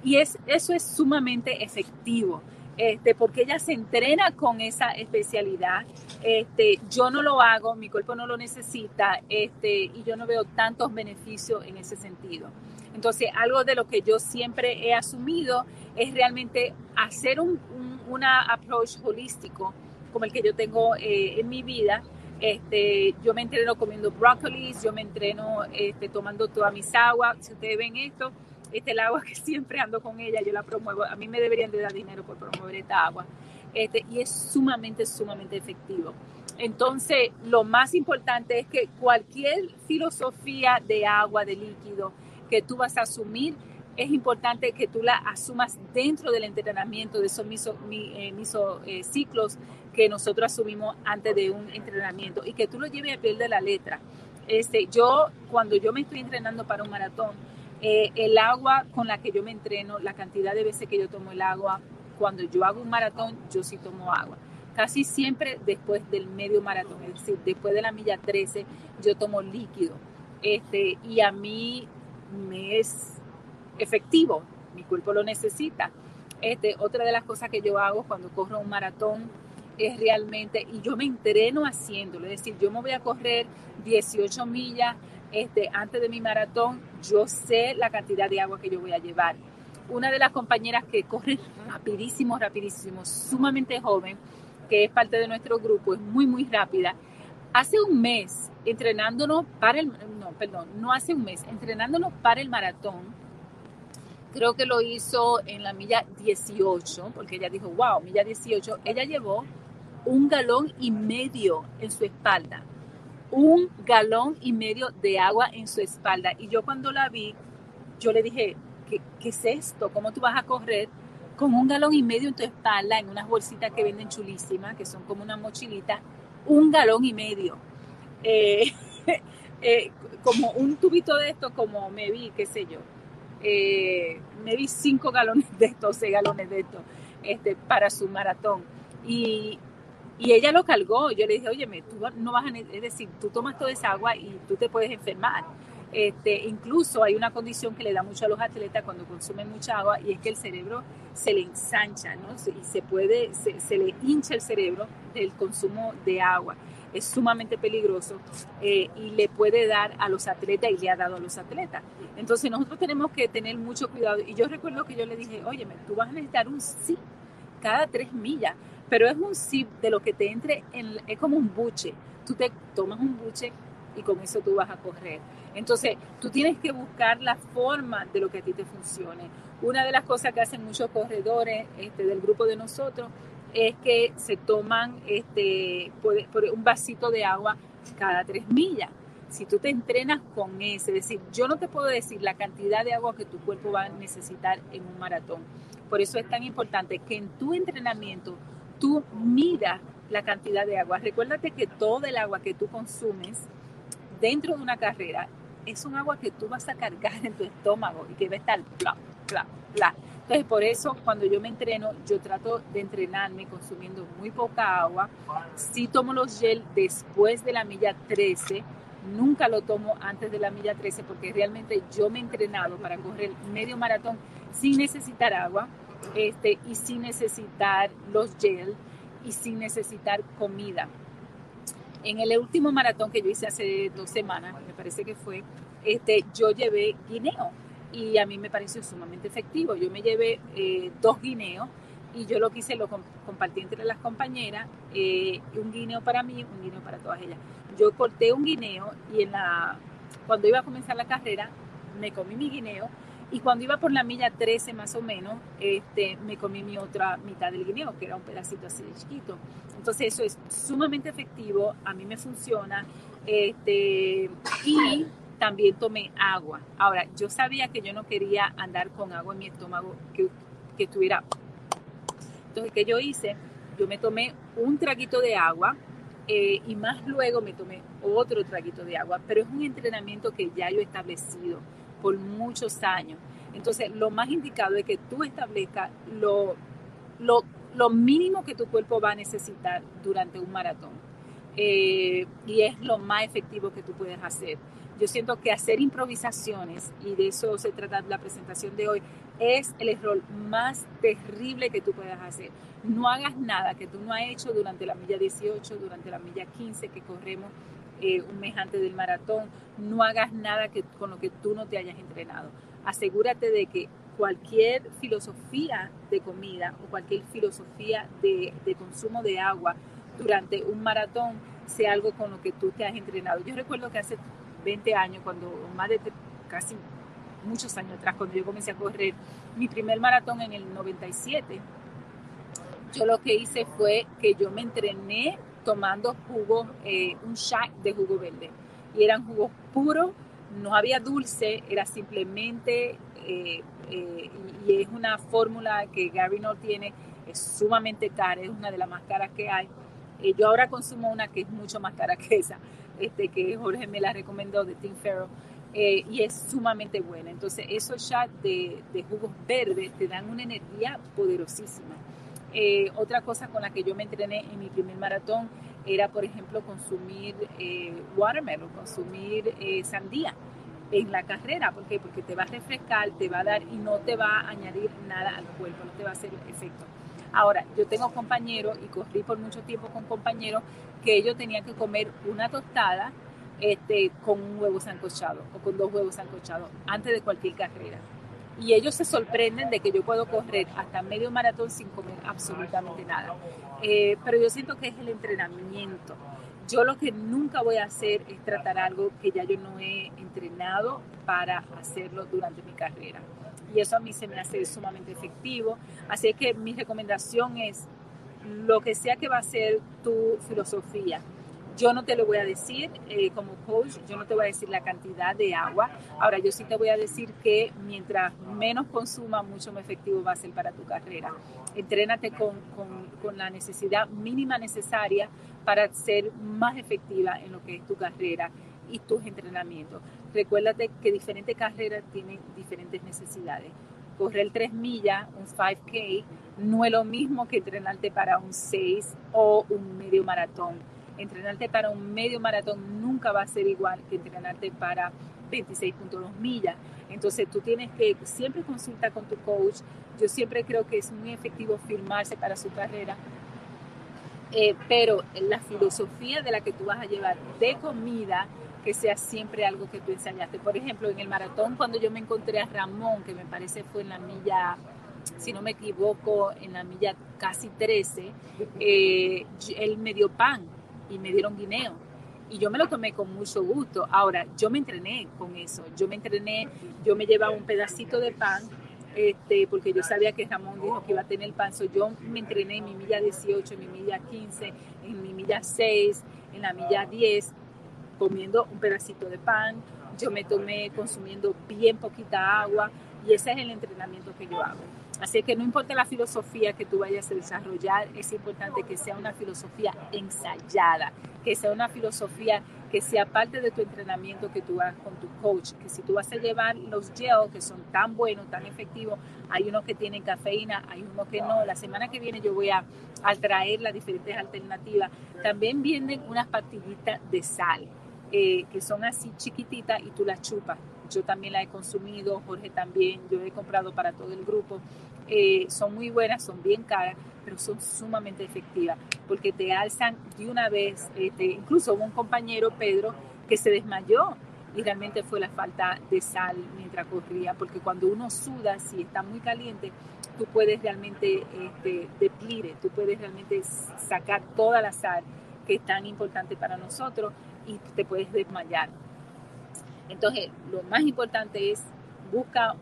Y es, eso es sumamente efectivo. Este, porque ella se entrena con esa especialidad. Este, yo no lo hago, mi cuerpo no lo necesita este, y yo no veo tantos beneficios en ese sentido. Entonces, algo de lo que yo siempre he asumido es realmente hacer un, una approach holístico como el que yo tengo eh, en mi vida. Este, yo me entreno comiendo brócolis, yo me entreno este, tomando todas mis aguas. Si ustedes ven esto, este el agua que siempre ando con ella, yo la promuevo. A mí me deberían de dar dinero por promover esta agua. Este, y es sumamente, sumamente efectivo. Entonces, lo más importante es que cualquier filosofía de agua, de líquido, que tú vas a asumir, es importante que tú la asumas dentro del entrenamiento de esos miso, eh, eh, ciclos que nosotros asumimos antes de un entrenamiento y que tú lo lleves a pie de la letra. Este, yo, cuando yo me estoy entrenando para un maratón, eh, el agua con la que yo me entreno, la cantidad de veces que yo tomo el agua, cuando yo hago un maratón, yo sí tomo agua. Casi siempre después del medio maratón, es decir, después de la milla 13, yo tomo líquido. Este, y a mí me es efectivo, mi cuerpo lo necesita. Este, otra de las cosas que yo hago cuando corro un maratón es realmente, y yo me entreno haciéndolo, es decir, yo me voy a correr 18 millas este, antes de mi maratón, yo sé la cantidad de agua que yo voy a llevar. Una de las compañeras que corre rapidísimo, rapidísimo, sumamente joven, que es parte de nuestro grupo, es muy, muy rápida. Hace un mes, entrenándonos para el, no, perdón, no hace un mes, entrenándonos para el maratón, creo que lo hizo en la milla 18, porque ella dijo, wow, milla 18, ella llevó un galón y medio en su espalda un galón y medio de agua en su espalda. Y yo cuando la vi, yo le dije, ¿qué, es esto? ¿Cómo tú vas a correr con un galón y medio en tu espalda, en unas bolsitas que venden chulísimas, que son como una mochilita? Un galón y medio. Eh, eh, como un tubito de esto, como me vi, qué sé yo. Eh, me vi cinco galones de estos, seis galones de esto, este, para su maratón. Y, y ella lo cargó. Yo le dije, oye, tú no vas a, es decir, tú tomas toda esa agua y tú te puedes enfermar. Este, incluso hay una condición que le da mucho a los atletas cuando consumen mucha agua y es que el cerebro se le ensancha, ¿no? Y se puede, se, le hincha el cerebro del consumo de agua. Es sumamente peligroso eh, y le puede dar a los atletas y le ha dado a los atletas. Entonces nosotros tenemos que tener mucho cuidado. Y yo recuerdo que yo le dije, oye, tú vas a necesitar un sí cada tres millas pero es un zip de lo que te entre, en, es como un buche. Tú te tomas un buche y con eso tú vas a correr. Entonces, tú tienes que buscar la forma de lo que a ti te funcione. Una de las cosas que hacen muchos corredores este, del grupo de nosotros es que se toman este, por, un vasito de agua cada tres millas. Si tú te entrenas con ese, es decir, yo no te puedo decir la cantidad de agua que tu cuerpo va a necesitar en un maratón. Por eso es tan importante que en tu entrenamiento tú mira la cantidad de agua. Recuérdate que todo el agua que tú consumes dentro de una carrera es un agua que tú vas a cargar en tu estómago y que va a estar bla, bla, bla. Entonces, por eso, cuando yo me entreno, yo trato de entrenarme consumiendo muy poca agua. Si tomo los gel después de la milla 13, Nunca lo tomo antes de la milla 13 porque realmente yo me he entrenado para correr medio maratón sin necesitar agua este, y sin necesitar los gel y sin necesitar comida. En el último maratón que yo hice hace dos semanas, me parece que fue, este, yo llevé guineo y a mí me pareció sumamente efectivo. Yo me llevé eh, dos guineos y yo lo que hice lo compartí entre las compañeras, eh, un guineo para mí, un guineo para todas ellas. Yo corté un guineo y en la, cuando iba a comenzar la carrera me comí mi guineo y cuando iba por la milla 13 más o menos, este, me comí mi otra mitad del guineo, que era un pedacito así de chiquito. Entonces eso es sumamente efectivo, a mí me funciona. Este, y también tomé agua. Ahora, yo sabía que yo no quería andar con agua en mi estómago que, que estuviera entonces, ¿qué yo hice? Yo me tomé un traguito de agua eh, y más luego me tomé otro traguito de agua, pero es un entrenamiento que ya yo he establecido por muchos años. Entonces, lo más indicado es que tú establezcas lo, lo, lo mínimo que tu cuerpo va a necesitar durante un maratón. Eh, y es lo más efectivo que tú puedes hacer. Yo siento que hacer improvisaciones, y de eso se trata la presentación de hoy, es el error más terrible que tú puedas hacer. No hagas nada que tú no has hecho durante la milla 18, durante la milla 15 que corremos eh, un mes antes del maratón. No hagas nada que, con lo que tú no te hayas entrenado. Asegúrate de que cualquier filosofía de comida o cualquier filosofía de, de consumo de agua durante un maratón sea algo con lo que tú te has entrenado. Yo recuerdo que hace 20 años, cuando más de casi muchos años atrás, cuando yo comencé a correr mi primer maratón en el 97, yo lo que hice fue que yo me entrené tomando jugo, eh, un shot de jugo verde. Y eran jugos puros, no había dulce, era simplemente, eh, eh, y es una fórmula que Gary no tiene, es sumamente cara, es una de las más caras que hay. yo ahora consumo una que es mucho más cara que esa, este, que Jorge me la recomendó de Tim Ferro y es sumamente buena. Entonces, esos shots de, de, jugos verdes te dan una energía poderosísima. Eh, otra cosa con la que yo me entrené en mi primer maratón era, por ejemplo, consumir eh, watermelon, consumir eh, sandía en la carrera. ¿Por qué? Porque te va a refrescar, te va a dar y no te va a añadir nada al cuerpo, no te va a hacer efecto. Ahora, yo tengo compañeros y corrí por mucho tiempo con compañeros que ellos tenían que comer una tostada este, con un huevo sancochado o con dos huevos sancochados antes de cualquier carrera. Y ellos se sorprenden de que yo puedo correr hasta medio maratón sin comer absolutamente nada. Eh, pero yo siento que es el entrenamiento. Yo lo que nunca voy a hacer es tratar algo que ya yo no he entrenado para hacerlo durante mi carrera. Y eso a mí se me hace sumamente efectivo. Así que mi recomendación es lo que sea que va a ser tu filosofía, yo no te lo voy a decir eh, como coach, yo no te voy a decir la cantidad de agua. Ahora, yo sí te voy a decir que mientras menos consuma, mucho más efectivo va a ser para tu carrera. Entrénate con, con, con la necesidad mínima necesaria para ser más efectiva en lo que es tu carrera y tus entrenamientos. Recuérdate que diferentes carreras tienen diferentes necesidades. Correr 3 millas, un 5K, no es lo mismo que entrenarte para un 6 o un medio maratón entrenarte para un medio maratón nunca va a ser igual que entrenarte para 26.2 millas. Entonces tú tienes que siempre consultar con tu coach. Yo siempre creo que es muy efectivo firmarse para su carrera. Eh, pero la filosofía de la que tú vas a llevar de comida, que sea siempre algo que tú enseñaste. Por ejemplo, en el maratón, cuando yo me encontré a Ramón, que me parece fue en la milla, si no me equivoco, en la milla casi 13, eh, él me dio pan y me dieron guineo. Y yo me lo tomé con mucho gusto. Ahora, yo me entrené con eso. Yo me entrené, yo me llevaba un pedacito de pan, este, porque yo sabía que Ramón dijo que iba a tener pan. So, yo me entrené en mi milla 18, en mi milla 15, en mi milla 6, en la milla 10, comiendo un pedacito de pan. Yo me tomé consumiendo bien poquita agua y ese es el entrenamiento que yo hago. Así que no importa la filosofía que tú vayas a desarrollar, es importante que sea una filosofía ensayada, que sea una filosofía que sea parte de tu entrenamiento que tú hagas con tu coach, que si tú vas a llevar los gel que son tan buenos, tan efectivos, hay unos que tienen cafeína, hay unos que no. La semana que viene yo voy a, a traer las diferentes alternativas. También vienen unas pastillitas de sal. eh, que son así chiquititas y tú las chupas. Yo también la he consumido, Jorge también, yo he comprado para todo el grupo. Eh, son muy buenas, son bien caras, pero son sumamente efectivas porque te alzan de una vez. Este, incluso hubo un compañero, Pedro, que se desmayó y realmente fue la falta de sal mientras corría, porque cuando uno suda, si está muy caliente, tú puedes realmente este, tú puedes realmente sacar toda la sal que es tan importante para nosotros y te puedes desmayar. Entonces, lo más importante es busca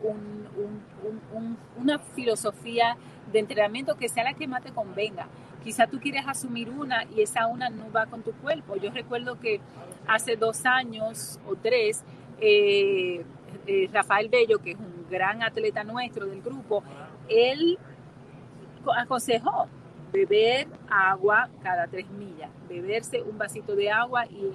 una filosofía de entrenamiento que sea la que más te convenga. Quizá tú quieres asumir una y esa una no va con tu cuerpo. Yo recuerdo que hace dos años o tres, eh, eh, Rafael Bello, que es un gran atleta nuestro del grupo, él aconsejó beber agua cada tres millas, beberse un vasito de agua y,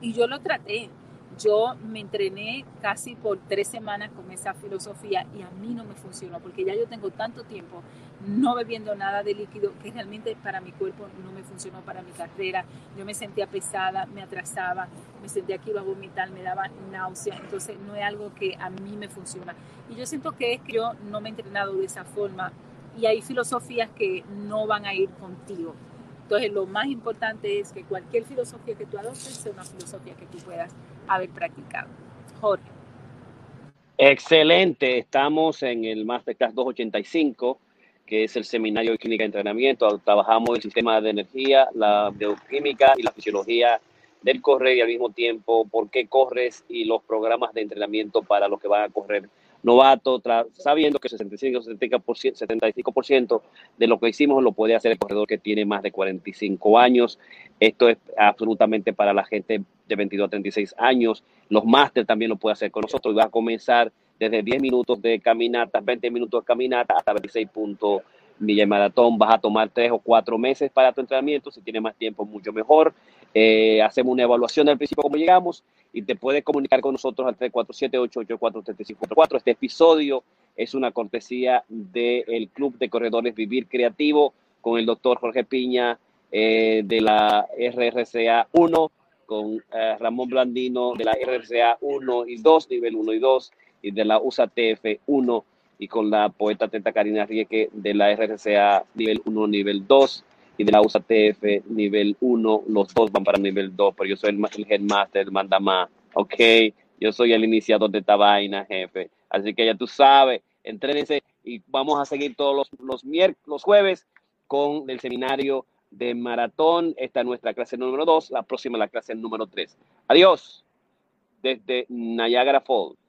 y yo lo traté. Yo me entrené casi por tres semanas con esa filosofía y a mí no me funcionó porque ya yo tengo tanto tiempo no bebiendo nada de líquido que realmente para mi cuerpo no me funcionó para mi carrera. Yo me sentía pesada, me atrasaba, me sentía que iba a vomitar, me daba náusea. Entonces no es algo que a mí me funciona. Y yo siento que es que yo no me he entrenado de esa forma y hay filosofías que no van a ir contigo. Entonces lo más importante es que cualquier filosofía que tú adoptes sea una filosofía que tú puedas haber practicado. Jorge. Excelente, estamos en el Masterclass 285, que es el seminario de clínica de entrenamiento. Trabajamos el sistema de energía, la bioquímica y la fisiología del correr y al mismo tiempo por qué corres y los programas de entrenamiento para los que van a correr novato, sabiendo que 65-75% de lo que hicimos lo puede hacer el corredor que tiene más de 45 años. Esto es absolutamente para la gente de 22 a 36 años. Los máster también lo puede hacer con nosotros y va a comenzar desde 10 minutos de caminata, 20 minutos de caminata hasta 26 puntos milla maratón. Vas a tomar 3 o 4 meses para tu entrenamiento. Si tienes más tiempo, mucho mejor. Eh, hacemos una evaluación al principio cómo llegamos y te puedes comunicar con nosotros al 347-884-3544. Este episodio es una cortesía del Club de Corredores Vivir Creativo con el doctor Jorge Piña eh, de la RRCA 1, con eh, Ramón Blandino de la RRCA 1 y 2, nivel 1 y 2, y de la USATF 1, y con la poeta Teta Karina Rieke de la RRCA nivel 1, nivel 2 y de la USATF nivel 1, los dos van para nivel 2, pero yo soy el, headmaster, el mandamá, ok, yo soy el iniciador de esta vaina, jefe, así que ya tú sabes, entrénense y vamos a seguir todos los, los, los jueves con el seminario de maratón, esta es nuestra clase número 2, la próxima la clase número 3. Adiós, desde Niagara Falls.